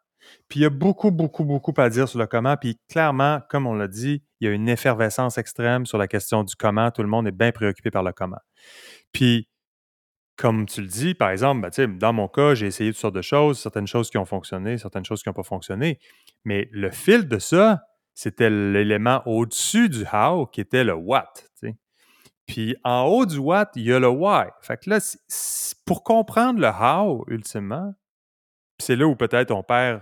Puis il y a beaucoup, beaucoup, beaucoup à dire sur le comment. Puis clairement, comme on l'a dit, il y a une effervescence extrême sur la question du comment. Tout le monde est bien préoccupé par le comment. Puis, comme tu le dis, par exemple, ben, dans mon cas, j'ai essayé toutes sortes de choses, certaines choses qui ont fonctionné, certaines choses qui n'ont pas fonctionné. Mais le fil de ça, c'était l'élément au-dessus du how qui était le what. Puis en haut du what, il y a le why. Fait que là, pour comprendre le how, ultimement, c'est là où peut-être on perd,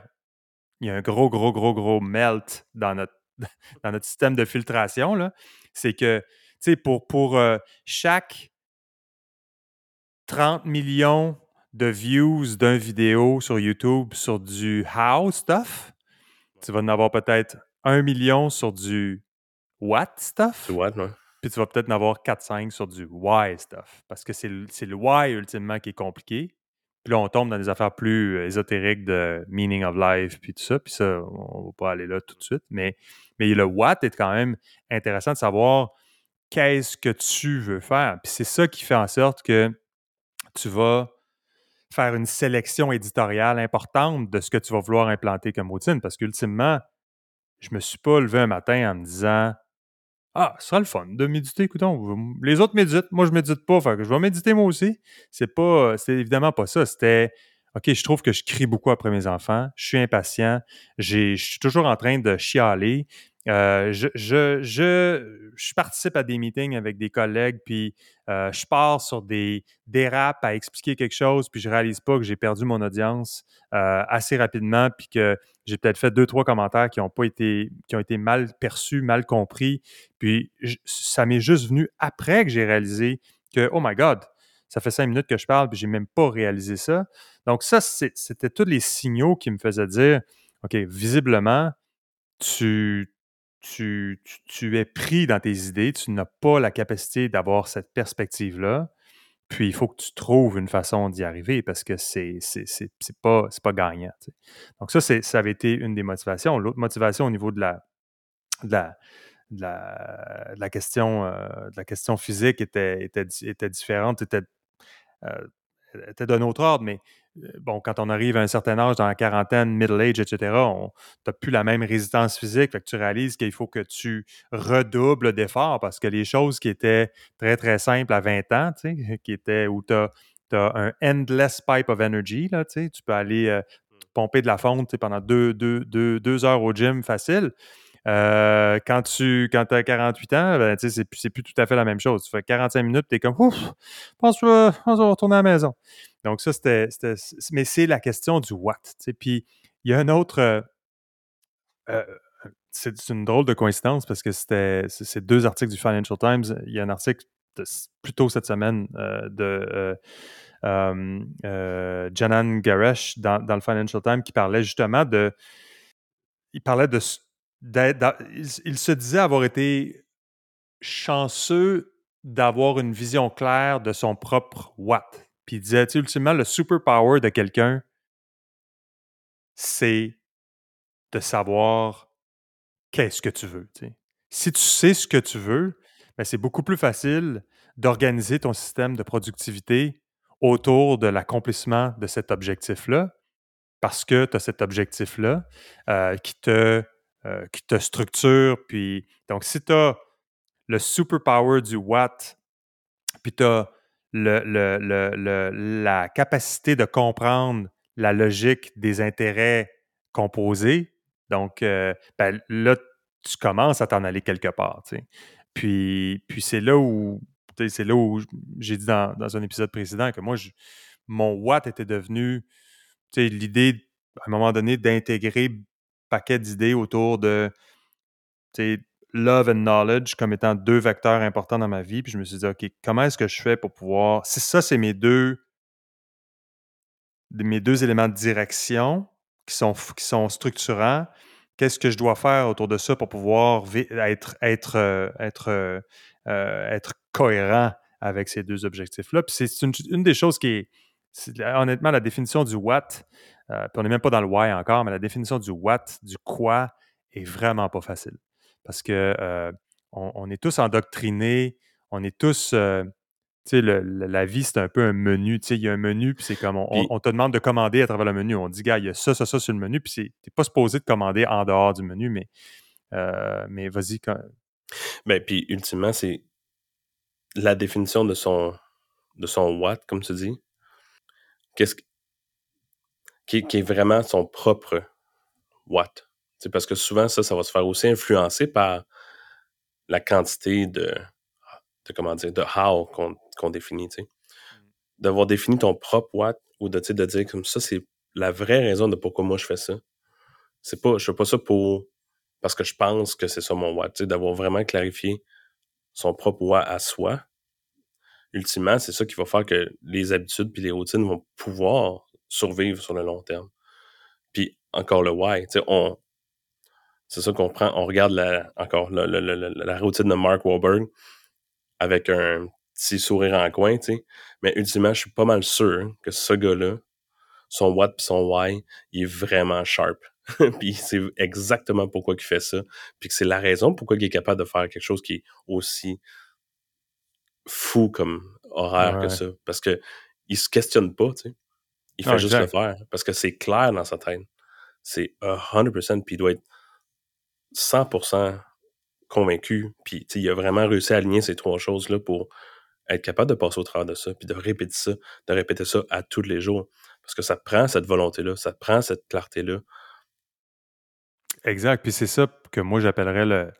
il y a un gros, gros, gros, gros melt dans notre, dans notre système de filtration. C'est que, tu sais, pour, pour euh, chaque 30 millions de views d'une vidéo sur YouTube sur du how stuff, tu vas en avoir peut-être un million sur du what stuff. What, non? Tu vas peut-être en avoir 4-5 sur du why stuff. Parce que c'est le why ultimement qui est compliqué. Puis là, on tombe dans des affaires plus euh, ésotériques de meaning of life, puis tout ça. Puis ça, on va pas aller là tout de suite. Mais, mais le what est quand même intéressant de savoir qu'est-ce que tu veux faire. Puis c'est ça qui fait en sorte que tu vas faire une sélection éditoriale importante de ce que tu vas vouloir implanter comme routine. Parce qu'ultimement, je me suis pas levé un matin en me disant ah, ce sera le fun de méditer. Écoutons, les autres méditent. Moi, je médite pas. Je vais méditer moi aussi. C'est pas, c'est évidemment pas ça. C'était, OK, je trouve que je crie beaucoup après mes enfants. Je suis impatient. Je suis toujours en train de chialer. Euh, je, je, je, participe à des meetings avec des collègues, puis euh, je pars sur des dérapes à expliquer quelque chose, puis je réalise pas que j'ai perdu mon audience euh, assez rapidement, puis que j'ai peut-être fait deux, trois commentaires qui ont pas été, qui ont été mal perçus, mal compris. Puis ça m'est juste venu après que j'ai réalisé que, oh my God, ça fait cinq minutes que je parle, puis j'ai même pas réalisé ça. Donc, ça, c'était tous les signaux qui me faisaient dire, OK, visiblement, tu tu, es pris dans tes idées, tu n'as pas la capacité d'avoir cette perspective-là. Puis il faut que tu trouves une façon d'y arriver parce que c'est pas, pas gagnant. Donc, ça, ça avait été une des motivations. L'autre motivation au niveau de la, question, physique était, différente, était, euh, était d'un autre ordre, mais bon, quand on arrive à un certain âge, dans la quarantaine, middle age, etc., tu n'as plus la même résistance physique. Fait que tu réalises qu'il faut que tu redoubles d'efforts parce que les choses qui étaient très, très simples à 20 ans, qui étaient où tu as, un endless pipe of energy, là, tu peux aller euh, mmh. pomper de la fonte pendant deux, deux, deux, heures au gym facile. Euh, quand tu quand as 48 ans, ben, c'est plus, plus tout à fait la même chose. Tu fais 45 minutes, tu es comme Ouf, pense que je vais retourner à la maison. Donc, ça, c'était. Mais c'est la question du what. Puis, il y a un autre. Euh, euh, c'est une drôle de coïncidence parce que c'était c'est deux articles du Financial Times. Il y a un article plus tôt cette semaine de Janan Garesh dans, dans, le Financial Times qui parlait justement de. Il parlait de il, se disait avoir été chanceux d'avoir une vision claire de son propre what. Puis il disait, tu ultimement, le superpower de quelqu'un, c'est de savoir qu'est-ce que tu veux. Si tu sais ce que tu veux, ben, c'est beaucoup plus facile d'organiser ton système de productivité autour de l'accomplissement de cet objectif-là, parce que tu as cet objectif-là euh, qui, te, euh, qui te structure. Puis, donc, si tu as le superpower du what, puis tu as le, le- le- la capacité de comprendre la logique des intérêts composés, donc euh, ben, là, tu commences à t'en aller quelque part. Puis, puis c'est là où c'est là où j'ai dit dans, dans un épisode précédent que moi, mon what était devenu l'idée, à un moment donné, d'intégrer paquet d'idées autour de love and knowledge comme étant deux vecteurs importants dans ma vie. Puis je me suis dit, OK, comment est-ce que je fais pour pouvoir. Si ça, c'est mes deux, mes deux éléments de direction qui sont, qui sont structurants, qu'est-ce que je dois faire autour de ça pour pouvoir être, être, euh, être, euh, euh, être cohérent avec ces deux objectifs-là? Puis c'est une, des choses qui est, honnêtement, la définition du what, puis on n'est même pas dans le why encore, mais la définition du what, du quoi, est vraiment pas facile. Parce que euh, on, on est tous endoctrinés, on est tous. euh, tu sais, la vie, c'est un peu un menu. Tu sais, il y a un menu, puis c'est comme on, te demande de commander à travers le menu. On dit, gars, il y a ça, ça, ça sur le menu, puis c'est- t'es pas supposé de commander en dehors du menu, mais, euh, mais vas-y. quand- Ben, puis ultimement, c'est la définition de son, de son what, comme tu dis. Qu'est-ce que- qui, qui est vraiment son propre what? C'est parce que souvent, ça, ça va se faire aussi influencer par la quantité de, de comment dire, de how qu'on définit, tu sais. D'avoir défini ton propre what ou de, de dire comme ça, c'est la vraie raison de pourquoi moi je fais ça. C'est pas, je fais pas ça pour, parce que je pense que c'est ça mon what, tu sais, d'avoir vraiment clarifié son propre what à soi. Ultimement, c'est ça qui va faire que les habitudes puis les routines vont pouvoir survivre sur le long terme. Puis encore le why, tu sais, on, c'est ça qu'on prend, on regarde la, encore la, la, la, routine de Mark Wahlberg avec un petit sourire en coin, tu sais. Mais ultimement, je suis pas mal sûr que ce gars-là, son what pis son why, il est vraiment sharp. puis c'est exactement pourquoi il fait ça. Puis que c'est la raison pourquoi il est capable de faire quelque chose qui est aussi fou comme horaire Ouais. que ça. Parce que il se questionne pas, tu sais. Il fait Non, juste exact. le faire. Parce que c'est clair dans sa tête. C'est 100%, puis il doit être 100% convaincu. Puis, il a vraiment réussi à aligner ces trois choses-là pour être capable de passer au travers de ça, puis de répéter ça, de répéter ça à tous les jours. Parce que ça prend cette volonté-là, ça prend cette clarté-là. Exact. Puis c'est ça que moi, j'appellerais le,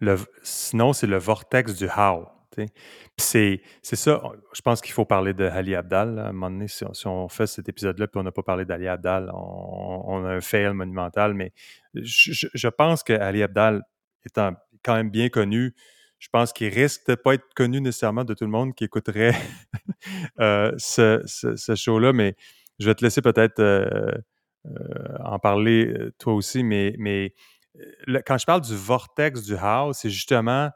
le. Sinon, c'est le vortex du how. Puis c'est, ça. Je pense qu'il faut parler de Ali Abdal. À un moment donné, si on, si on fait cet épisode-là, puis on n'a pas parlé d'Ali Abdal, on, on a un fail monumental. Mais je, pense que Ali Abdal étant quand même bien connu, je pense qu'il risque de pas être connu nécessairement de tout le monde qui écouterait euh, ce, show-là. Mais je vais te laisser peut-être euh, euh, en parler toi aussi. Mais, quand je parle du vortex du how, c'est justement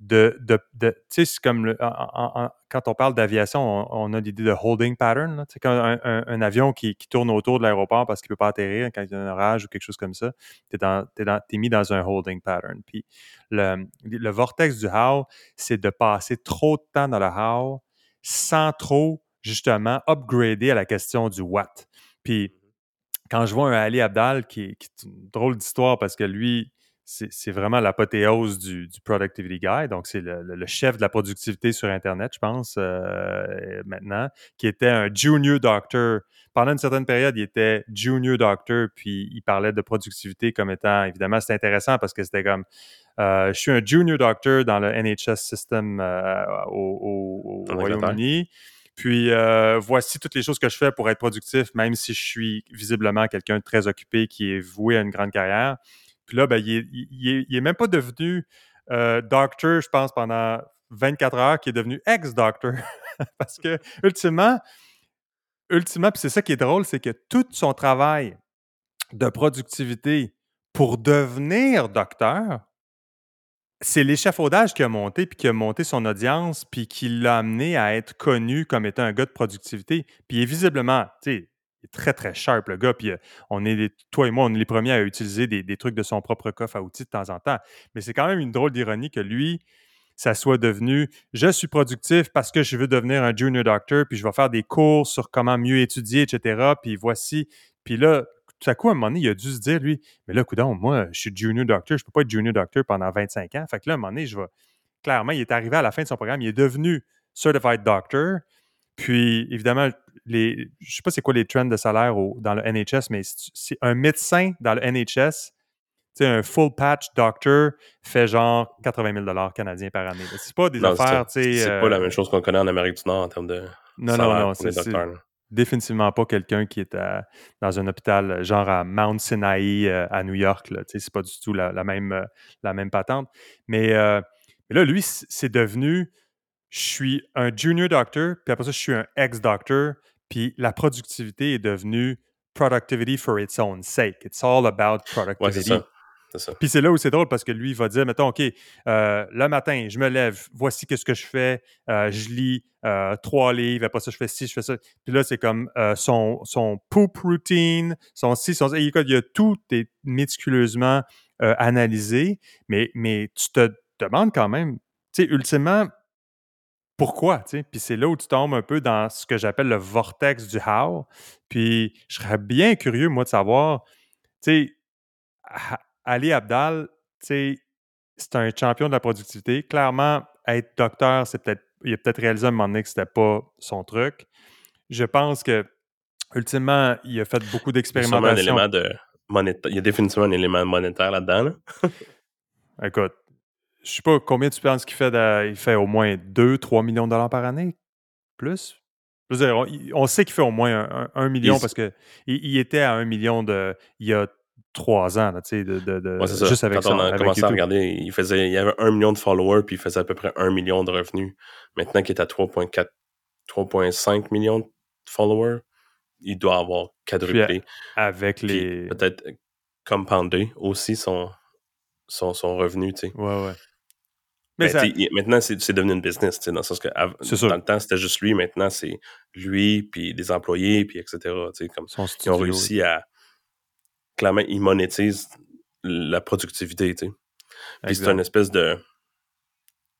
de. de, de- tu sais, c'est comme le- en- en- en- quand on parle d'aviation, on, on a l'idée de holding pattern. là. Tu sais, quand un, un- un avion qui, qui tourne autour de l'aéroport parce qu'il ne peut pas atterrir quand il y a un orage ou quelque chose comme ça, tu es, mis dans un holding pattern. Puis le, le vortex du how, c'est de passer trop de temps dans le how sans trop, justement, upgrader à la question du what. Puis quand je vois un Ali Abdal, qui, qui est une drôle d'histoire parce que lui, c'est vraiment l'apothéose du, du Productivity Guy. Donc, c'est le, chef de la productivité sur Internet, je pense, euh, maintenant, qui était un junior doctor. Pendant une certaine période, il était junior doctor, puis il parlait de productivité comme étant, évidemment, c'était intéressant parce que c'était comme, euh, je suis un junior doctor dans le NHS system euh, au. Royaume-Uni. Puis euh, voici toutes les choses que je fais pour être productif, même si je suis visiblement quelqu'un de très occupé qui est voué à une grande carrière. Puis là, ben, il, est, il, est, même pas devenu euh, doctor, je pense, pendant 24 heures, qui est devenu ex-doctor. Parce que, ultimement, ultimement, puis c'est ça qui est drôle, c'est que tout son travail de productivité pour devenir docteur c'est l'échafaudage qui a monté, puis qui a monté son audience, puis qui l'a amené à être connu comme étant un gars de productivité. Puis il est visiblement, tu sais, est très, très sharp, le gars. Puis euh, on est toi et moi, on est les premiers à utiliser des, des trucs de son propre coffre à outils de temps en temps. Mais c'est quand même une drôle d'ironie que lui, ça soit devenu je suis productif parce que je veux devenir un junior doctor, puis je vais faire des cours sur comment mieux étudier, etc. Puis voici. Puis là, tout à coup, à un moment donné, il a dû se dire, lui, mais là, coudon, moi, je suis junior doctor, je peux pas être junior doctor pendant 25 ans. Fait que là, à un moment donné, je vais. Clairement, il est arrivé à la fin de son programme, il est devenu certified doctor. Puis, évidemment, les, je sais pas c'est quoi les trends de salaire au- dans le NHS, mais c'est un médecin dans le NHS, tu sais, un full patch doctor fait genre 80 000 canadiens par année. C'est pas des Non, affaires. C'est euh, pas la même chose qu'on connaît en Amérique du Nord en termes de Non, non, salaire non, pour les c'est- définitivement pas quelqu'un qui est à- dans un hôpital euh, genre à Mount Sinai euh, à New York. C'est pas du tout la, la même, euh, la même patente. Mais, euh, mais là, lui, c'est devenu je suis un junior doctor, puis après ça, je suis un ex-doctor, puis la productivité est devenue productivity for its own sake. It's all about Ouais, productivity. ça. C'est ça. Puis c'est là où c'est drôle parce que lui, il va dire, mettons, OK, euh, le matin, je me lève, voici qu'est-ce que je fais, euh, je lis euh, trois livres, après ça, je fais ci, je fais ça. Puis là, c'est comme son, son poop routine, son ci, son. Il y a tout est méticuleusement analysé, mais, mais tu te demandes quand même, tu sais, ultimement, pourquoi, tu sais? Puis c'est là où tu tombes un peu dans ce que j'appelle le vortex du how. Puis je serais bien curieux, moi, de savoir, tu sais, Ali Abdal, tu sais, c'est un champion de la productivité. Clairement, être docteur, c'est peut-être. Il a peut-être réalisé à un moment donné que c'était pas son truc. Je pense que, ultimement, il a fait beaucoup Il y a sûrement un d'expérimentation. élément de monétaire. Il y a définitivement un élément monétaire là-dedans. là. Écoute, je sais pas combien tu penses qu'il fait. de- il fait au moins 2-3 millions de dollars par année? Plus? Je veux dire, on, sait qu'il fait au moins un, un- un million Il- parce que il, il était à un million de, il y a trois ans, là, tu sais, de, de, de- Ouais, c'est ça. juste avec Quand ça. on a commencé à regarder, il, faisait, il y avait un million de followers, puis il faisait à peu près un million de revenus. Maintenant qu'il est à 3,4, 3,5 millions de followers, il doit avoir quadruplé. Avec Puis les. peut-être compoundé aussi son, son, son revenu, tu sais. Ouais, ouais. Mais ça- il- maintenant, c'est devenu une business, dans le sens que sûr. dans le temps, c'était juste lui. Maintenant, c'est lui, puis des employés, puis etc. tu sais, comme son studio. ont réussi à... Clairement, ils monétisent la productivité, tu sais. Puis c'est une espèce de...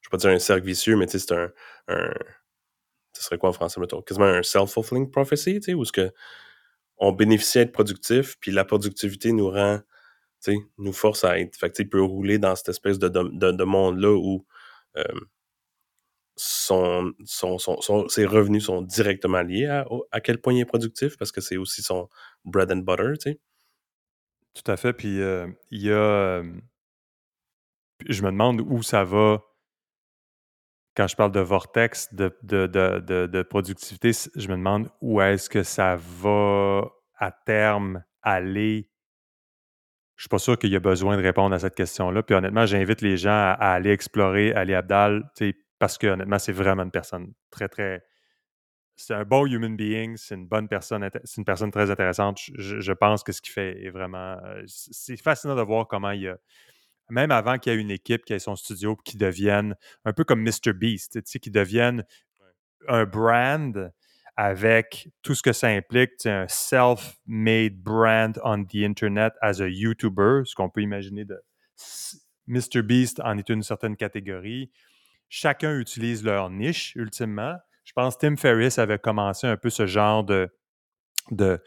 Je vais pas dire un cercle vicieux, mais tu sais, c'est un... un ce serait quoi en français, mettons? Quasiment un self-fulfilling prophecy, tu sais, où ce que on bénéficie d'être productif, puis la productivité nous rend, nous force à être... Fait il peut rouler dans cette espèce de, de, de- de monde-là où euh, son, son, son, ses revenus sont directement liés à, à quel point il est productif, parce que c'est aussi son bread and butter, tu sais. Tout à fait. Puis euh, il y a. euh, je me demande où ça va. Quand je parle de vortex de, de, de, de, productivité, je me demande où est-ce que ça va à terme aller. Je suis pas sûr qu'il y a besoin de répondre à cette question-là. Puis honnêtement, j'invite les gens à, à aller explorer Ali Abdal, tu sais, parce que honnêtement, c'est vraiment une personne très, très. C'est un bon human being, c'est une bonne personne, c'est une personne très intéressante. Je- pense que ce qu'il fait est vraiment. euh, C'est fascinant de voir comment il a. Même avant qu'il y ait une équipe qui ait son studio, qui devienne un peu comme Mr. Beast, tu sais, qui devienne un brand avec tout ce que ça implique, un self-made brand on the internet as a YouTuber, ce qu'on peut imaginer de Mr. Beast en est une certaine catégorie. Chacun utilise leur niche, ultimement. Je pense que Tim Ferriss avait commencé un peu ce genre de, de,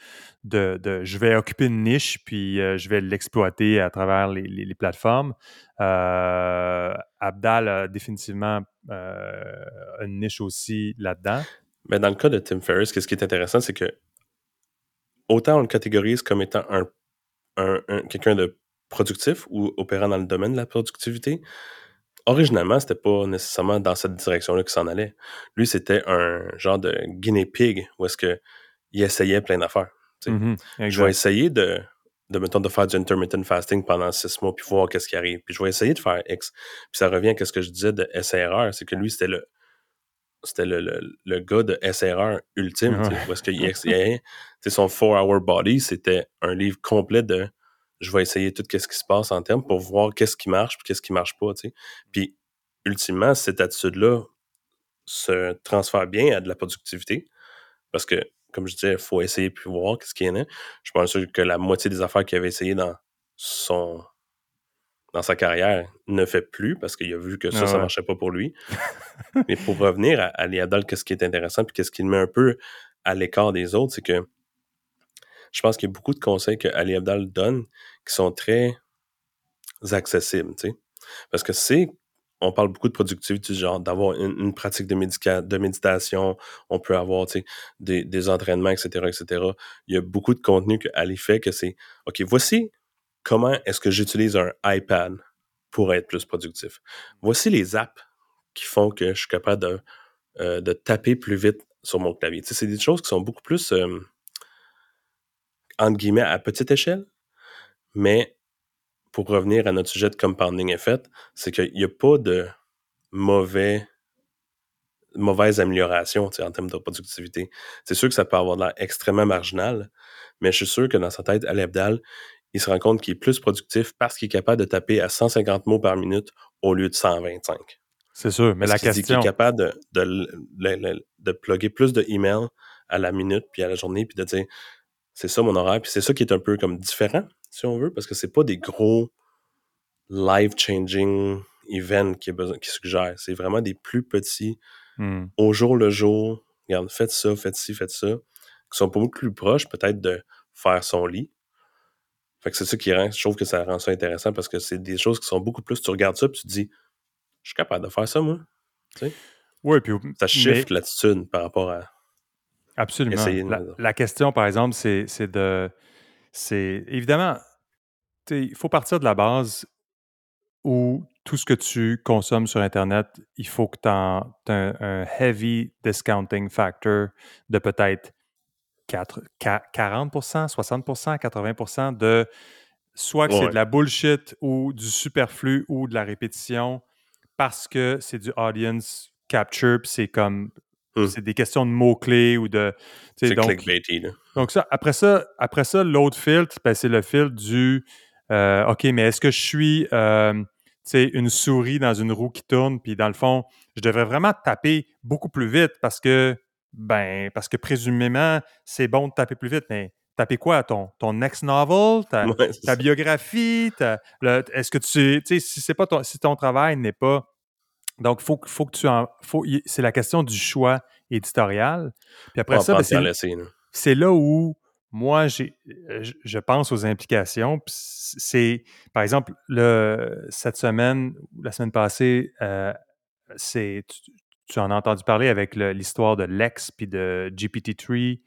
de, je vais occuper une niche, puis euh, je vais l'exploiter à travers les plateformes. Euh, Abdal a définitivement euh, une niche aussi là-dedans. Mais dans le cas de Tim Ferriss, qu'est-ce qui est intéressant, c'est que autant on le catégorise comme étant un, un- un- quelqu'un de productif ou opérant dans le domaine de la productivité, originalement, c'était pas nécessairement dans cette direction-là qu'il s'en allait. Lui, c'était un genre de guinea pig où est-ce que il essayait plein d'affaires. Mhm, Je vais essayer de, de, mettons, de faire du intermittent fasting pendant six mois puis voir qu'est-ce qui arrive. Puis je vais essayer de faire X. Puis ça revient à ce que je disais de SRR, c'est que lui, c'était le c'était le, le, le gars de SRR ultime, Ouais. essayait, tu sais, son 4-hour body, c'était un livre complet de je vais essayer tout ce qui se passe en termes pour voir qu'est-ce qui marche puis qu'est-ce qui marche pas. Puis, ultimement, cette attitude-là se transfère bien à de la productivité parce que, comme je disais, il faut essayer puis voir qu'est-ce qu'il y en a. Je pense que la moitié des affaires qu'il avait essayé dans son dans sa carrière ne fait plus parce qu'il a vu que ça, Ah ça ouais. marchait pas pour lui. Mais pour revenir à, à adultes, qu'est-ce qui est intéressant puis qu'est-ce qui le met un peu à l'écart des autres, c'est que je pense qu'il y a beaucoup de conseils que Ali Abdal donne qui sont très accessibles, tu sais. Parce que c'est, on parle beaucoup de productivité, genre d'avoir une, une pratique de, médica- de méditation, on peut avoir, tu sais, des, des entraînements, etc., etc. Il y a beaucoup de contenu que Ali fait que c'est, OK, voici comment est-ce que j'utilise un iPad pour être plus productif? Voici les apps qui font que je suis capable de, euh, de taper plus vite sur mon clavier. C'est des choses qui sont beaucoup plus, entre guillemets, à petite échelle, mais pour revenir à notre sujet de compounding effect, c'est qu'il n'y a pas de mauvais mauvaise amélioration en termes de productivité. C'est sûr que ça peut avoir l'air extrêmement marginal, mais je suis sûr que dans sa tête, Abdal, il se rend compte qu'il est plus productif parce qu'il est capable de taper à 150 mots par minute au lieu de 125. C'est sûr, mais Parce la dit question. est capable de, de, de, de, plugger plus de emails à la minute puis à la journée puis de dire c'est ça mon horaire puis c'est ça qui est un peu comme différent si on veut parce que c'est pas des gros life changing events qui, qui suggèrent c'est vraiment des plus petits Hmm. au jour le jour regarde faites ça faites ci faites ça qui sont beaucoup plus proches peut-être de faire son lit fait que c'est ça qui rend je trouve que ça rend ça intéressant parce que c'est des choses qui sont beaucoup plus tu regardes ça puis tu te dis je suis capable de faire ça moi tu sais Oui, puis. ça mais- shift l'attitude par rapport à Absolument. Essayer de La, la question, par exemple, c'est c'est de. C'est évidemment, il faut partir de la base où tout ce que tu consommes sur Internet, il faut que tu aies un, un heavy discounting factor de peut-être 4 qua- 40 60% 80% de soit que c'est de la bullshit ou du superflu ou de la répétition parce que c'est du audience capture, puis c'est comme. Hmm. C'est des questions de mots-clés ou de. c'est donc, clickbaity là. donc ça, après ça, après ça, l'autre filtre, ben, c'est le filtre du euh, OK, mais est-ce que je suis euh, une souris dans une roue qui tourne, puis dans le fond, je devrais vraiment taper beaucoup plus vite parce que ben parce que présumément, c'est bon de taper plus vite, mais taper quoi? Ton, ton next novel, ta, Ouais, biographie, est-ce que tu tu sais, si c'est pas ton, si ton travail n'est pas donc, faut, faut que tu en. Faut, c'est la question du choix éditorial. Puis après ça, ben, en c'est, là. où moi, j'ai, je, pense aux implications. C'est, par exemple, le, cette semaine, la semaine passée, euh, c'est, tu, tu en as entendu parler avec le- l'histoire de Lex, puis de GPT-3,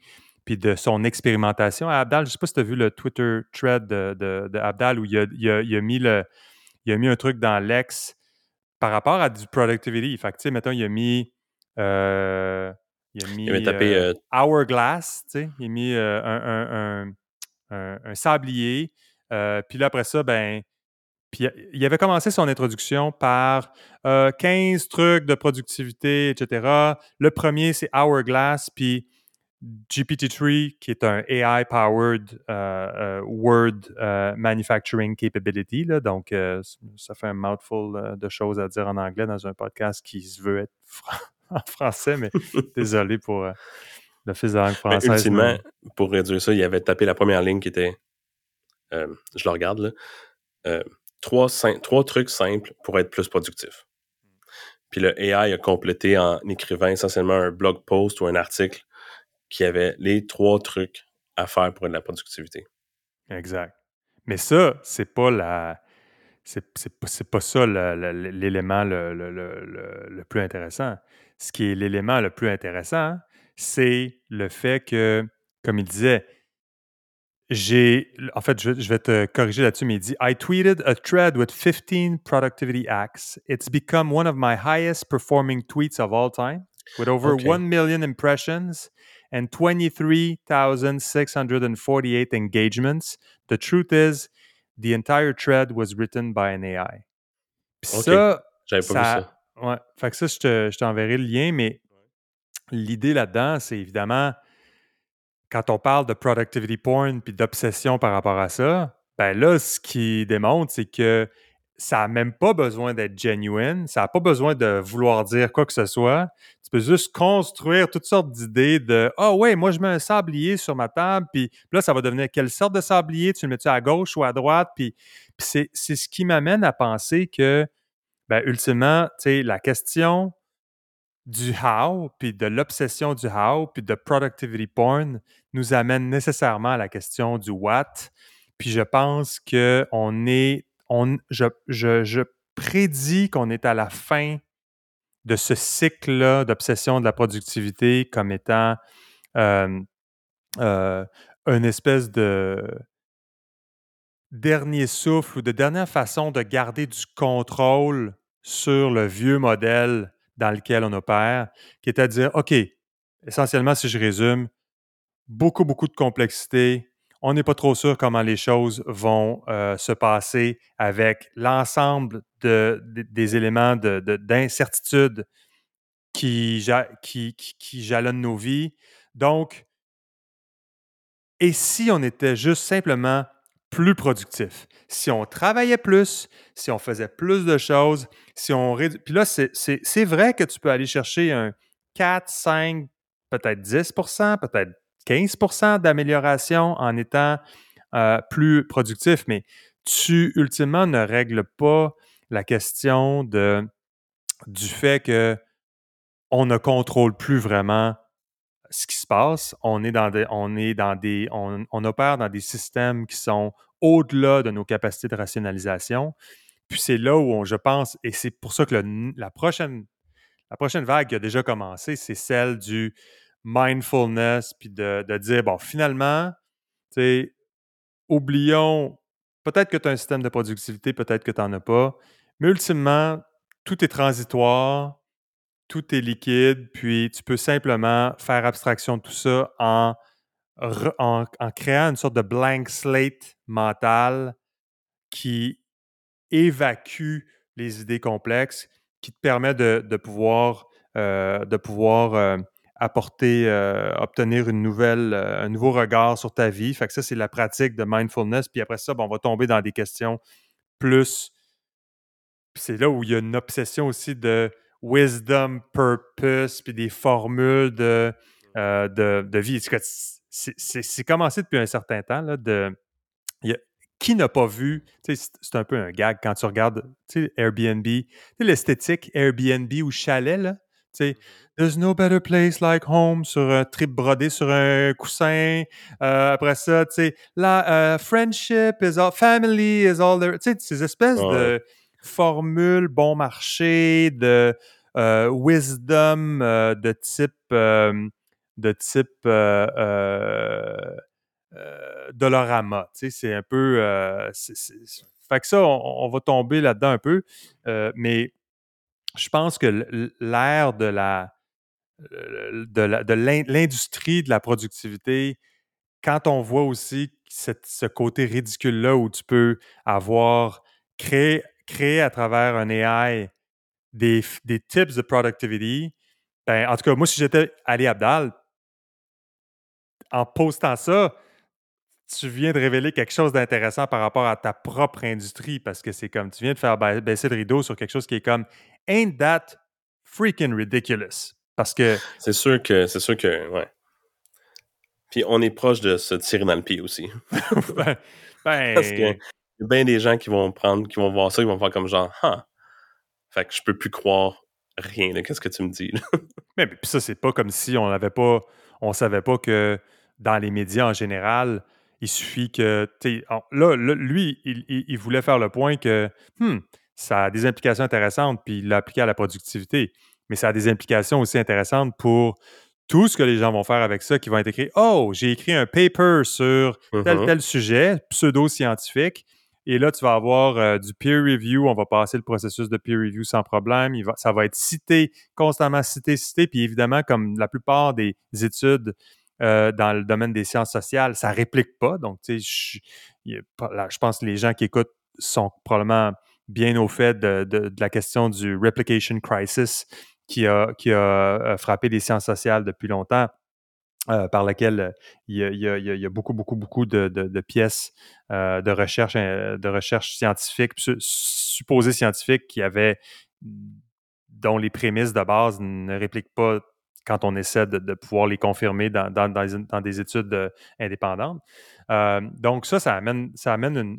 puis de son expérimentation à Abdal. Je ne sais pas si tu as vu le Twitter thread de, de- de Abdal où il a, il a- il a mis le, il a mis un truc dans Lex par rapport à du productivity. Fait que, tu sais, mettons, il a mis. euh, il a mis. tapé, euh, euh, Hourglass, tu sais. Il a mis euh, un, un- un- un- un sablier. euh, puis là, après ça, ben. Puis il avait commencé son introduction par euh, 15 trucs de productivité, etc. Le premier, c'est Hourglass, puis GPT-3, qui est un AI-powered euh, euh, word euh, manufacturing capability. Là, donc, euh, ça fait un mouthful euh, de choses à dire en anglais dans un podcast qui se veut être fran- en français, mais désolé pour euh, le fils de la langue Mais française. ultimement, mais- pour réduire ça, il avait tapé la première ligne qui était, euh, je le regarde là, euh, trois, trucs simples pour être plus productif. Puis le AI a complété en écrivant essentiellement un blog post ou un article qui avait les trois trucs à faire pour de la productivité. Exact. Mais ça, c'est pas la. C'est pas, ça l'élément le- le- le plus intéressant. Ce qui est l'élément le plus intéressant, c'est le fait que, comme il disait, j'ai. En fait, je, je vais te corriger là-dessus, mais il dit I tweeted a thread with 15 productivity hacks. It's become one of my highest performing tweets of all time, with over Okay. 1 million impressions and 23,648 engagements. The truth is, the entire thread was written by an AI. Puis Ok. ça, J'avais pas vu ça, ouais. Fait que ça, je, te- je t'enverrai le lien, mais l'idée là-dedans, c'est évidemment, quand on parle de productivity porn puis d'obsession par rapport à ça, Ben là, ce qui démontre, c'est que ça n'a même pas besoin d'être genuine, ça n'a pas besoin de vouloir dire quoi que ce soit. Tu peux juste construire toutes sortes d'idées de Ah ouais, moi je mets un sablier sur ma table, puis là, ça va devenir quelle sorte de sablier? Tu le mets-tu à gauche ou à droite? Puis, c'est ce qui m'amène à penser que, ben, ultimement, tu sais, la question du how, puis de l'obsession du how, puis de productivity porn nous amène nécessairement à la question du what. Puis je pense est on, je, je, prédis qu'on est à la fin de ce cycle-là d'obsession de la productivité comme étant euh, euh, une espèce de dernier souffle ou de dernière façon de garder du contrôle sur le vieux modèle dans lequel on opère, qui est à dire, OK, essentiellement, si je résume, beaucoup, beaucoup de complexité, on n'est pas trop sûr comment les choses vont euh, se passer avec l'ensemble de, des éléments d'incertitude de, qui, qui, qui, jalonnent nos vies. Donc, et si on était juste simplement plus productif, si on travaillait plus, si on faisait plus de choses, si on Puis là, c'est vrai que tu peux aller chercher un 4, 5, peut-être 10% peut-être 15% d'amélioration en étant euh, plus productif, mais tu, ultimement, ne règles pas la question de, du fait que on ne contrôle plus vraiment ce qui se passe. On est dans des, on est dans des, on, opère dans des systèmes qui sont au-delà de nos capacités de rationalisation. Puis c'est là où je pense, et c'est pour ça que la, prochaine, vague qui a déjà commencé, c'est celle du mindfulness, puis de, dire, bon, finalement, oublions, peut-être que tu as un système de productivité, peut-être que tu n'en as pas, mais ultimement, tout est transitoire, tout est liquide, puis tu peux simplement faire abstraction de tout ça en, en, créant une sorte de blank slate mental qui évacue les idées complexes, qui te permet de, pouvoir, de euh, euh, apporter, euh, obtenir un nouveau regard sur ta vie. Fait que ça, c'est la pratique de mindfulness. Puis après ça, on va tomber dans des questions plus. c'est là où il y a une obsession aussi de wisdom, purpose, puis des formules de, euh, de, vie. C'est commencé depuis un certain temps. Là, de, qui n'a pas vu, c'est un peu un gag quand tu regardes Airbnb, l'esthétique Airbnb ou chalet, là, sais, There's no better place like home sur un trip brodé sur un coussin. Euh, après ça, tu sais, la euh, friendship is all, family is all there. Tu sais, ces espèces de formules bon marché, de euh, wisdom de type de type Dolorama. Tu sais, c'est un peu. fait que ça, on va tomber là-dedans un peu. mais je pense que l'ère de la de l'industrie de, la productivité, quand on voit aussi ce côté ridicule-là où tu peux avoir créé, créé à travers un AI des, des tips de productivity, ben, en tout cas, moi, si j'étais Ali Abdal, en postant ça, tu viens de révéler quelque chose d'intéressant par rapport à ta propre industrie parce que c'est comme tu viens de faire baisser le rideau sur quelque chose qui est comme Ain't that freaking ridiculous? Parce que. C'est sûr que. C'est sûr que. Ouais. Puis on est proche de se tirer dans le pied aussi. ben, Parce que y a bien des gens qui vont prendre, qui vont voir ça, qui vont faire comme genre, ah. Fait que je peux plus croire rien de qu'est-ce que tu me dis. mais puis ça, c'est pas comme si on n'avait pas. On savait pas que dans les médias en général, il suffit que. Là, là, lui, il, il, voulait faire le point que hmm, ça a des implications intéressantes, puis il l'a appliqué à la productivité. Mais ça a des implications aussi intéressantes pour tout ce que les gens vont faire avec ça, qui vont être écrits. Oh, j'ai écrit un paper sur tel, uh-huh. tel sujet, pseudo-scientifique. Et là, tu vas avoir euh, du peer review. On va passer le processus de peer review sans problème. Il va, ça va être cité, constamment cité, cité. Puis évidemment, comme la plupart des études euh, dans le domaine des sciences sociales, ça réplique pas. Donc, tu sais, je, pense que les gens qui écoutent sont probablement bien au fait de, la question du replication crisis qui a, euh, frappé les sciences sociales depuis longtemps. euh, par laquelle il y, a, beaucoup, beaucoup, beaucoup de, pièces de, recherche, de recherche scientifique, supposées scientifiques, qui avaient, dont les prémices de base ne répliquent pas quand on essaie de, pouvoir les confirmer dans, des études indépendantes. Euh, donc ça, ça amène,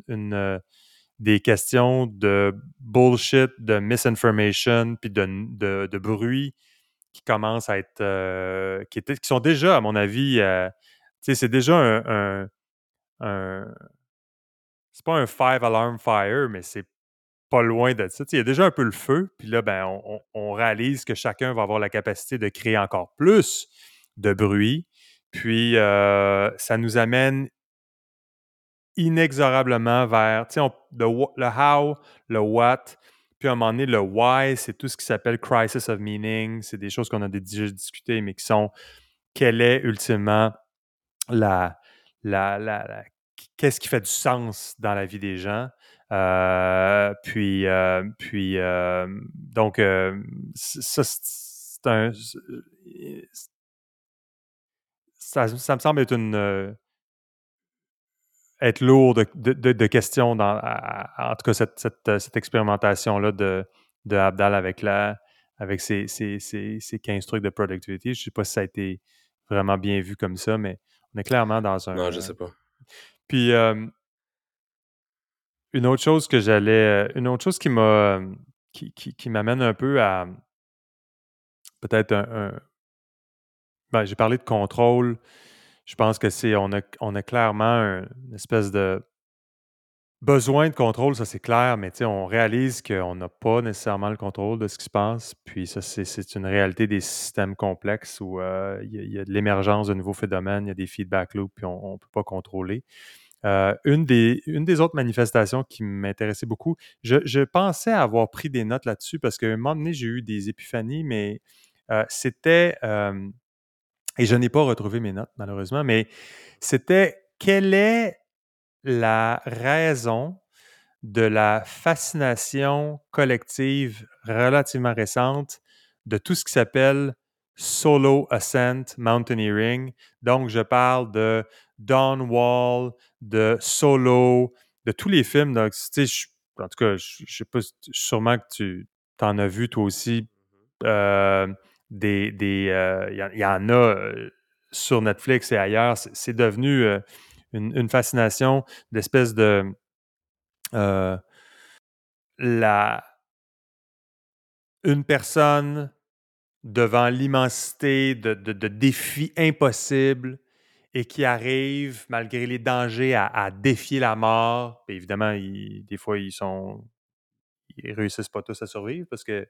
une des questions de bullshit, de misinformation, puis de, bruit qui commencent à être. Euh, qui, sont déjà, à mon avis, euh, c'est déjà un. un, un c'est pas un five alarm fire, mais c'est pas loin de ça. Il y a déjà un peu le feu, puis là, ben, on, réalise que chacun va avoir la capacité de créer encore plus de bruit. Puis euh, ça nous amène inexorablement vers le, le how, le what, puis à un moment donné, le why, c'est tout ce qui s'appelle crisis of meaning. C'est des choses qu'on a déjà discutées, mais qui sont quelle est ultimement la, la, la, qu'est-ce qui fait du sens dans la vie des gens? Euh, puis, euh, puis euh, donc, ça, c'est un. Ça, ça, me semble être une être lourd de, de, de questions dans, en tout cas, cette, cette, cette expérimentation-là de, de Abdal avec, la, avec ses, ses, ses, ses, 15 trucs de productivity. Je ne sais pas si ça a été vraiment bien vu comme ça, mais on est clairement dans un. Non, je ne sais pas. Puis, euh, une autre chose que j'allais. Une autre chose qui m'a. qui, qui, m'amène un peu à. Peut-être un. ben, J'ai parlé de contrôle je pense que c'est on a, clairement une espèce de besoin de contrôle, ça c'est clair, mais on réalise qu'on n'a pas nécessairement le contrôle de ce qui se passe. Puis ça, c'est une réalité des systèmes complexes où euh, il y, a de l'émergence de nouveaux phénomènes, il y a des feedback loops, puis on ne peut pas contrôler. Euh, une, des, autres manifestations qui m'intéressait beaucoup, je, pensais avoir pris des notes là-dessus parce qu'à un moment donné, j'ai eu des épiphanies, mais euh, c'était et je n'ai pas retrouvé mes notes, malheureusement, mais c'était quelle est la raison de la fascination collective relativement récente de tout ce qui s'appelle solo ascent mountaineering. Donc, je parle de Dawn Wall, de Solo, de tous les films. Donc, tu sais, en tout cas, je, ne sais pas, sûrement que tu en as vu toi aussi. Mm-hmm. Euh, des. Il euh, y, en a euh, sur Netflix et ailleurs. C'est devenu une, fascination d'espèce de. la, une personne devant l'immensité de, défis impossibles et qui arrive, malgré les dangers, à, défier la mort. évidemment, des fois, ils sont. Ils réussissent pas tous à survivre parce que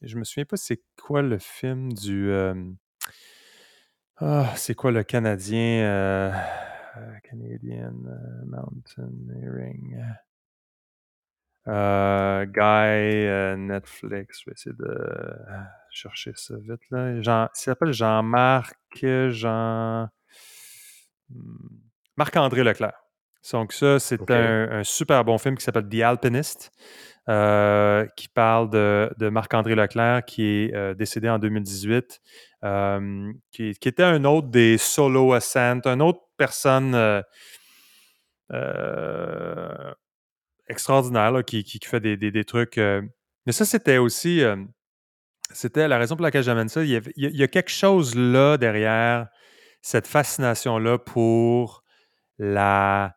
je me souviens pas c'est quoi le film du. Ah, c'est quoi le Canadien euh, euh, Canadian euh, Mountaineering Guy Netflix. Je vais essayer de chercher ça vite là. Jean, il s'appelle Jean-Marc Jean. Hmm, Marc-André Leclerc. Donc, ça, c'est un, un, super bon film qui s'appelle The Alpinist. Euh, qui parle de, Marc-André Leclerc, qui est euh, décédé en 2018, euh, qui, était un autre des solo ascent, une autre personne extraordinaire qui, fait des, trucs. mais ça, c'était aussi. C'était la raison pour laquelle j'amène ça. Il y, a, quelque chose là derrière cette fascination-là pour la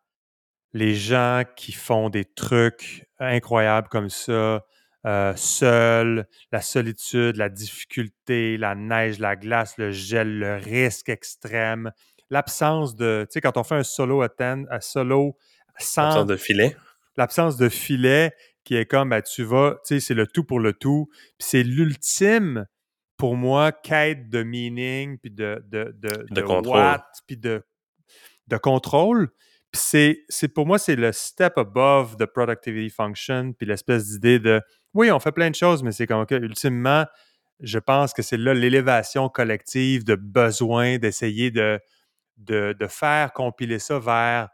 les gens qui font des trucs incroyables comme ça, euh, seuls, la solitude, la difficulté, la neige, la glace, le gel, le risque extrême, l'absence de, tu sais, quand on fait un solo à ten, un solo sans... L'absence de filet. L'absence de filet qui est comme, ben, tu vas, tu sais, c'est le tout pour le tout. Puis c'est l'ultime, pour moi, quête de meaning, puis de, de, de, de, contrôle. puis de, de contrôle c'est, pour moi, c'est le step above the productivity function, puis l'espèce d'idée de oui, on fait plein de choses, mais c'est comme que, ultimement, je pense que c'est là l'élévation collective de besoin d'essayer de, de, faire compiler ça vers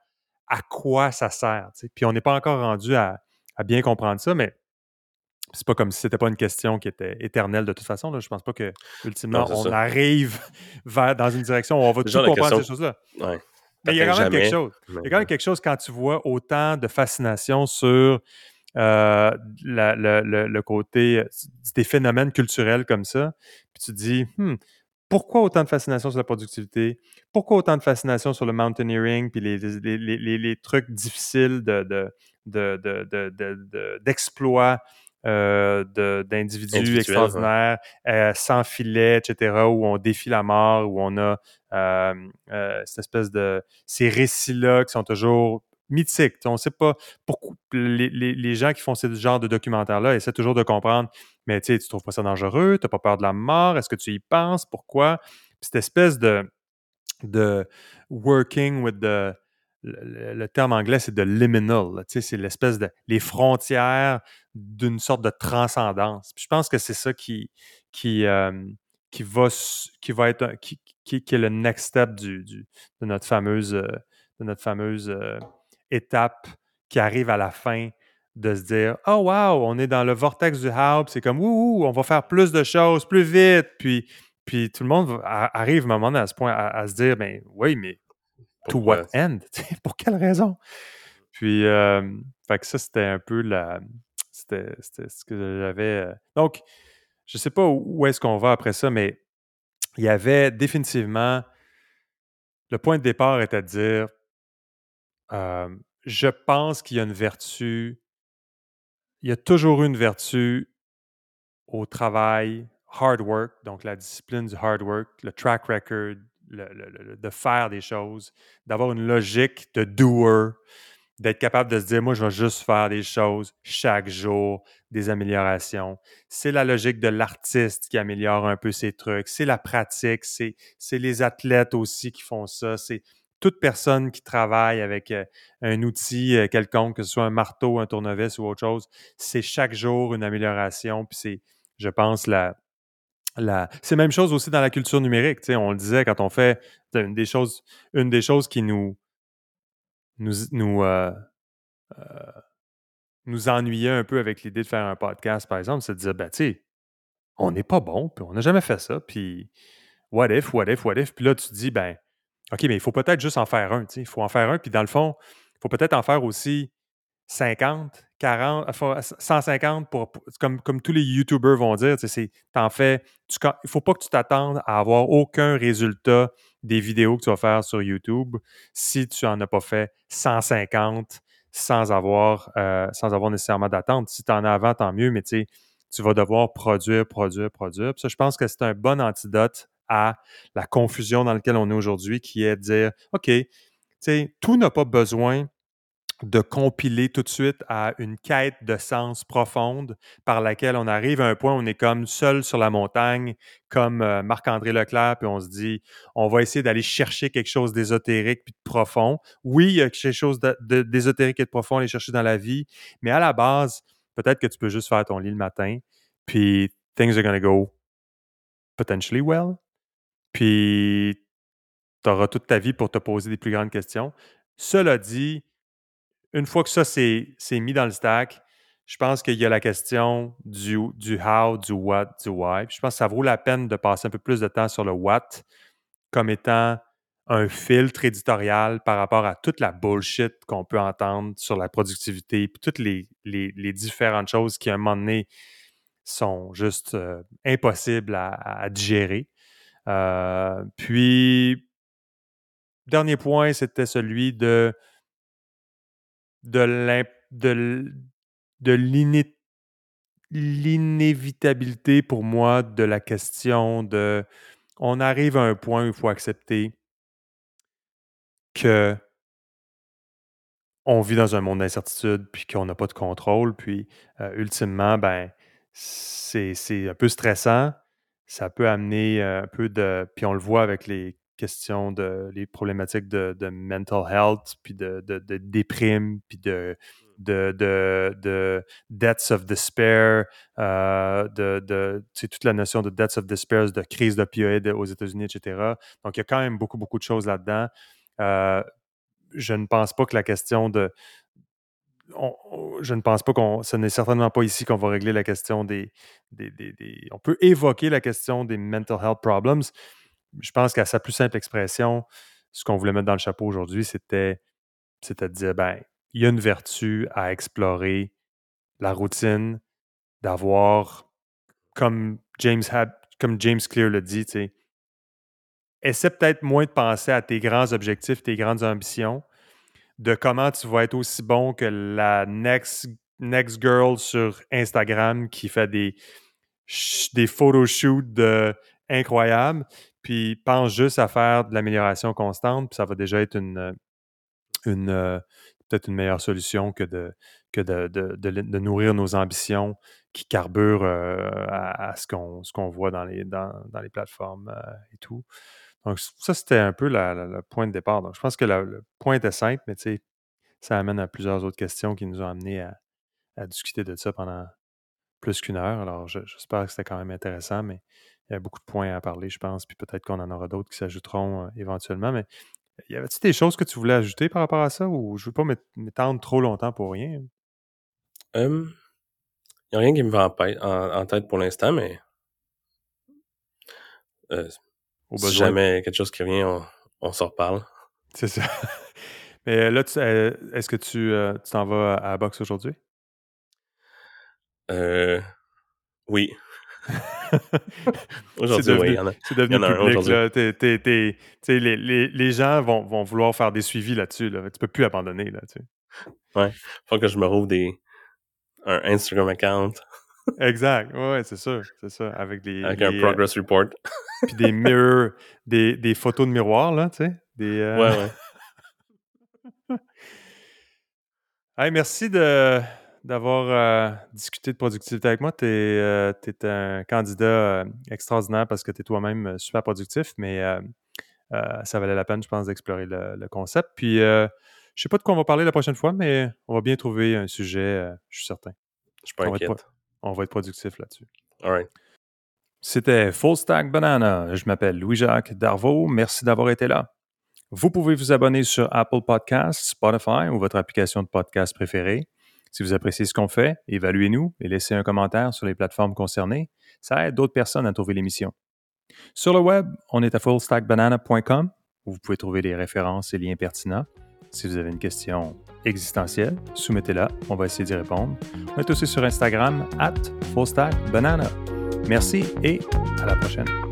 à quoi ça sert. Puis on n'est pas encore rendu à, bien comprendre ça, mais c'est pas comme si c'était pas une question qui était éternelle de toute façon. Là. Je pense pas que ultimement Non, on ça. arrive vers dans une direction où on va tout la comprendre ces choses-là. Ouais. Mais il y a quand même quelque chose. Il y a quand même quelque chose quand tu vois autant de fascination sur euh, la- le, le- le côté euh, des phénomènes culturels comme ça. Puis tu te dis, Hmm, pourquoi autant de fascination sur la productivité? Pourquoi autant de fascination sur le mountaineering puis les, les- les- les- les trucs difficiles de, de, de- de- de- de- de- d'exploits euh, d'individus extraordinaires, euh, sans filet, etc., où on défie la mort, où on a euh, cette espèce de... ces récits-là qui sont toujours sais, On ne sait pas pourquoi... Les, les- les gens qui font ce genre de documentaire-là essaient toujours de comprendre, mais tu tu trouves pas ça dangereux? Tu n'as pas peur de la mort? Est-ce que tu y penses? Pourquoi? Cette espèce de, de working with the... Le, terme anglais, c'est de liminal. C'est l'espèce de... les frontières d'une sorte de transcendance. Puis je pense que c'est ça qui, qui, euh, qui, va, qui va être qui, qui, est le next step du- de notre fameuse, euh, de notre fameuse euh, étape qui arrive à la fin de se dire Oh wow, on est dans le vortex du hype, c'est comme ouh, on va faire plus de choses, plus vite. Puis, puis tout le monde arrive à un moment donné à ce point à, à se dire Ben oui, mais to what end? Pour quelle raison? Puis, euh, fait que ça, c'était un peu la. C'était ce que j'avais. euh. Donc, je sais pas où où est-ce qu'on va après ça, mais il y avait définitivement. Le point de départ était de dire euh, je pense qu'il y a une vertu. Il y a toujours une vertu au travail, hard work, donc la discipline du hard work, le track record, le- de faire des choses, d'avoir une logique de doer, d'être capable de se dire, moi, je vais juste faire des choses chaque jour, des améliorations. C'est la logique de l'artiste qui améliore un peu ses trucs. C'est la pratique. C'est les athlètes aussi qui font ça. Toute personne qui travaille avec un outil quelconque, que ce soit un marteau, un tournevis ou autre chose. C'est chaque jour une amélioration. Puis c'est, je pense, la, la... C'est la même chose aussi dans la culture numérique. tu sais, On le disait quand on fait une des choses, une des choses qui nous, nous, nous, ennuyait un peu avec l'idée de faire un podcast, par exemple, c'est de dire, ben, tu sais, on n'est pas bon, puis on n'a jamais fait ça, puis what if, what if, what if, puis là, tu dis, ben, OK, mais il faut peut-être juste en faire un, il faut en faire un, puis dans le fond, il faut peut-être en faire aussi 50, 40, enfin, 150 pour, comme, comme tous les YouTubers vont dire, t'en fais, il faut pas que tu t'attendes à avoir aucun résultat des vidéos que tu vas faire sur YouTube si tu en as pas fait 150 sans avoir, euh, sans avoir nécessairement d'attente. Si tu en as avant, tant mieux, mais tu vas devoir produire, produire, produire. Ça, je pense que c'est un bon antidote à la confusion dans laquelle on est aujourd'hui, qui est de dire, OK, tout n'a pas besoin de compiler tout de suite à une quête de sens profonde par laquelle on arrive à un point où on est comme seul sur la montagne, comme euh, Marc-André Leclerc, puis on se dit, on va essayer d'aller chercher quelque chose d'ésotérique puis de profond. Oui, il y a quelque chose d'ésotérique et de profond à aller chercher dans la vie, mais à la base, peut-être que tu peux juste faire ton lit le matin, puis things are gonna go potentially well, puis tu auras toute ta vie pour te poser des plus grandes questions. Cela dit, une fois que ça c'est mis dans le stack, je pense qu'il y a la question du, du how, du what, du why. Je pense que ça vaut la peine de passer un peu plus de temps sur le what comme étant un filtre éditorial par rapport à toute la bullshit qu'on peut entendre sur la productivité, puis toutes les, les- les différentes choses qui, à un moment donné, sont juste euh, impossibles à, à digérer. Euh, puis, dernier point, c'était celui de de l'inévitabilité pour moi de la question de on arrive à un point où il faut accepter que on vit dans un monde d'incertitude puis qu'on n'a pas de contrôle puis euh, ultimement ben c'est un peu stressant ça peut amener euh, un peu de puis on le voit avec les questions de les problématiques de, de mental health puis de, de, de déprime puis de de, de, de deaths of despair, euh, de, toute la notion de deaths of despair, de crise d'opioïdes aux États-Unis, etc. Donc, il y a quand même beaucoup, beaucoup de choses là-dedans. Euh, je ne pense pas que la question de je ne pense pas qu'on. Ce n'est certainement pas ici qu'on va régler la question des, des, On peut évoquer la question des mental health problems. Je pense qu'à sa plus simple expression, ce qu'on voulait mettre dans le chapeau aujourd'hui, c'était, c'était de dire ben, il y a une vertu à explorer la routine, d'avoir, comme James, comme James Clear le dit, essaie peut-être moins de penser à tes grands objectifs, tes grandes ambitions, de comment tu vas être aussi bon que la next, next girl sur Instagram qui fait des, des photoshoots incroyables, puis pense juste à faire de l'amélioration constante, puis ça va déjà être une, une peut-être une meilleure solution que de, que de, de, nourrir nos ambitions qui carburent à, ce qu'on qu'on voit dans les, dans, dans les plateformes et tout. Donc, ça, c'était un peu le point de départ. Donc, je pense que le point était simple, mais tu sais, ça amène à plusieurs autres questions qui nous ont amenés à, discuter de ça pendant plus qu'une heure. Alors, j'espère que c'était quand même intéressant, mais il y a beaucoup de points à parler, je pense, puis peut-être qu'on en aura d'autres qui s'ajouteront euh, éventuellement. Mais y avait-il des choses que tu voulais ajouter par rapport à ça ou je ne veux pas m'étendre trop longtemps pour rien? Il n'y a rien qui me va en, tête pour l'instant, mais euh, si jamais quelque chose qui revient, on, s'en reparle. C'est ça. Mais là, euh, est-ce que tu euh, t'en vas à, la boxe aujourd'hui? Euh, oui. aujourd'hui, oui, il y en a. C'est devenu public. les, les, les, gens vont, vont, vouloir faire des suivis là-dessus. Là. Tu peux plus abandonner. Là, tu Ouais. Faut que je me rouvre des, un Instagram account. Exact. Ouais, c'est sûr. C'est ça. Avec, des, Avec un progress report. puis des mirrors, des, des, photos de miroir, là, tu sais. Des, Ouais, ouais. hey, merci de, d'avoir euh, discuté de productivité avec moi. Tu es, euh, un candidat euh, extraordinaire parce que tu es toi-même super productif, mais ça valait la peine, je pense, d'explorer le, concept. Puis, je sais pas de quoi on va parler la prochaine fois, mais on va bien trouver un sujet, je suis certain. Je suis pas inquiète. On va être productif là-dessus. All right. C'était Full Stack Banana. Je m'appelle Louis-Jacques Darvaux. Merci d'avoir été là. Vous pouvez vous abonner sur Apple Podcasts, Spotify ou votre application de podcast préférée. Si vous appréciez ce qu'on fait, évaluez-nous et laissez un commentaire sur les plateformes concernées. Ça aide d'autres personnes à trouver l'émission. Sur le web, on est à fullstackbanana.com où vous pouvez trouver des références et liens pertinents. Si vous avez une question existentielle, soumettez-la, on va essayer d'y répondre. On est aussi sur Instagram, at fullstackbanana. Merci et à la prochaine.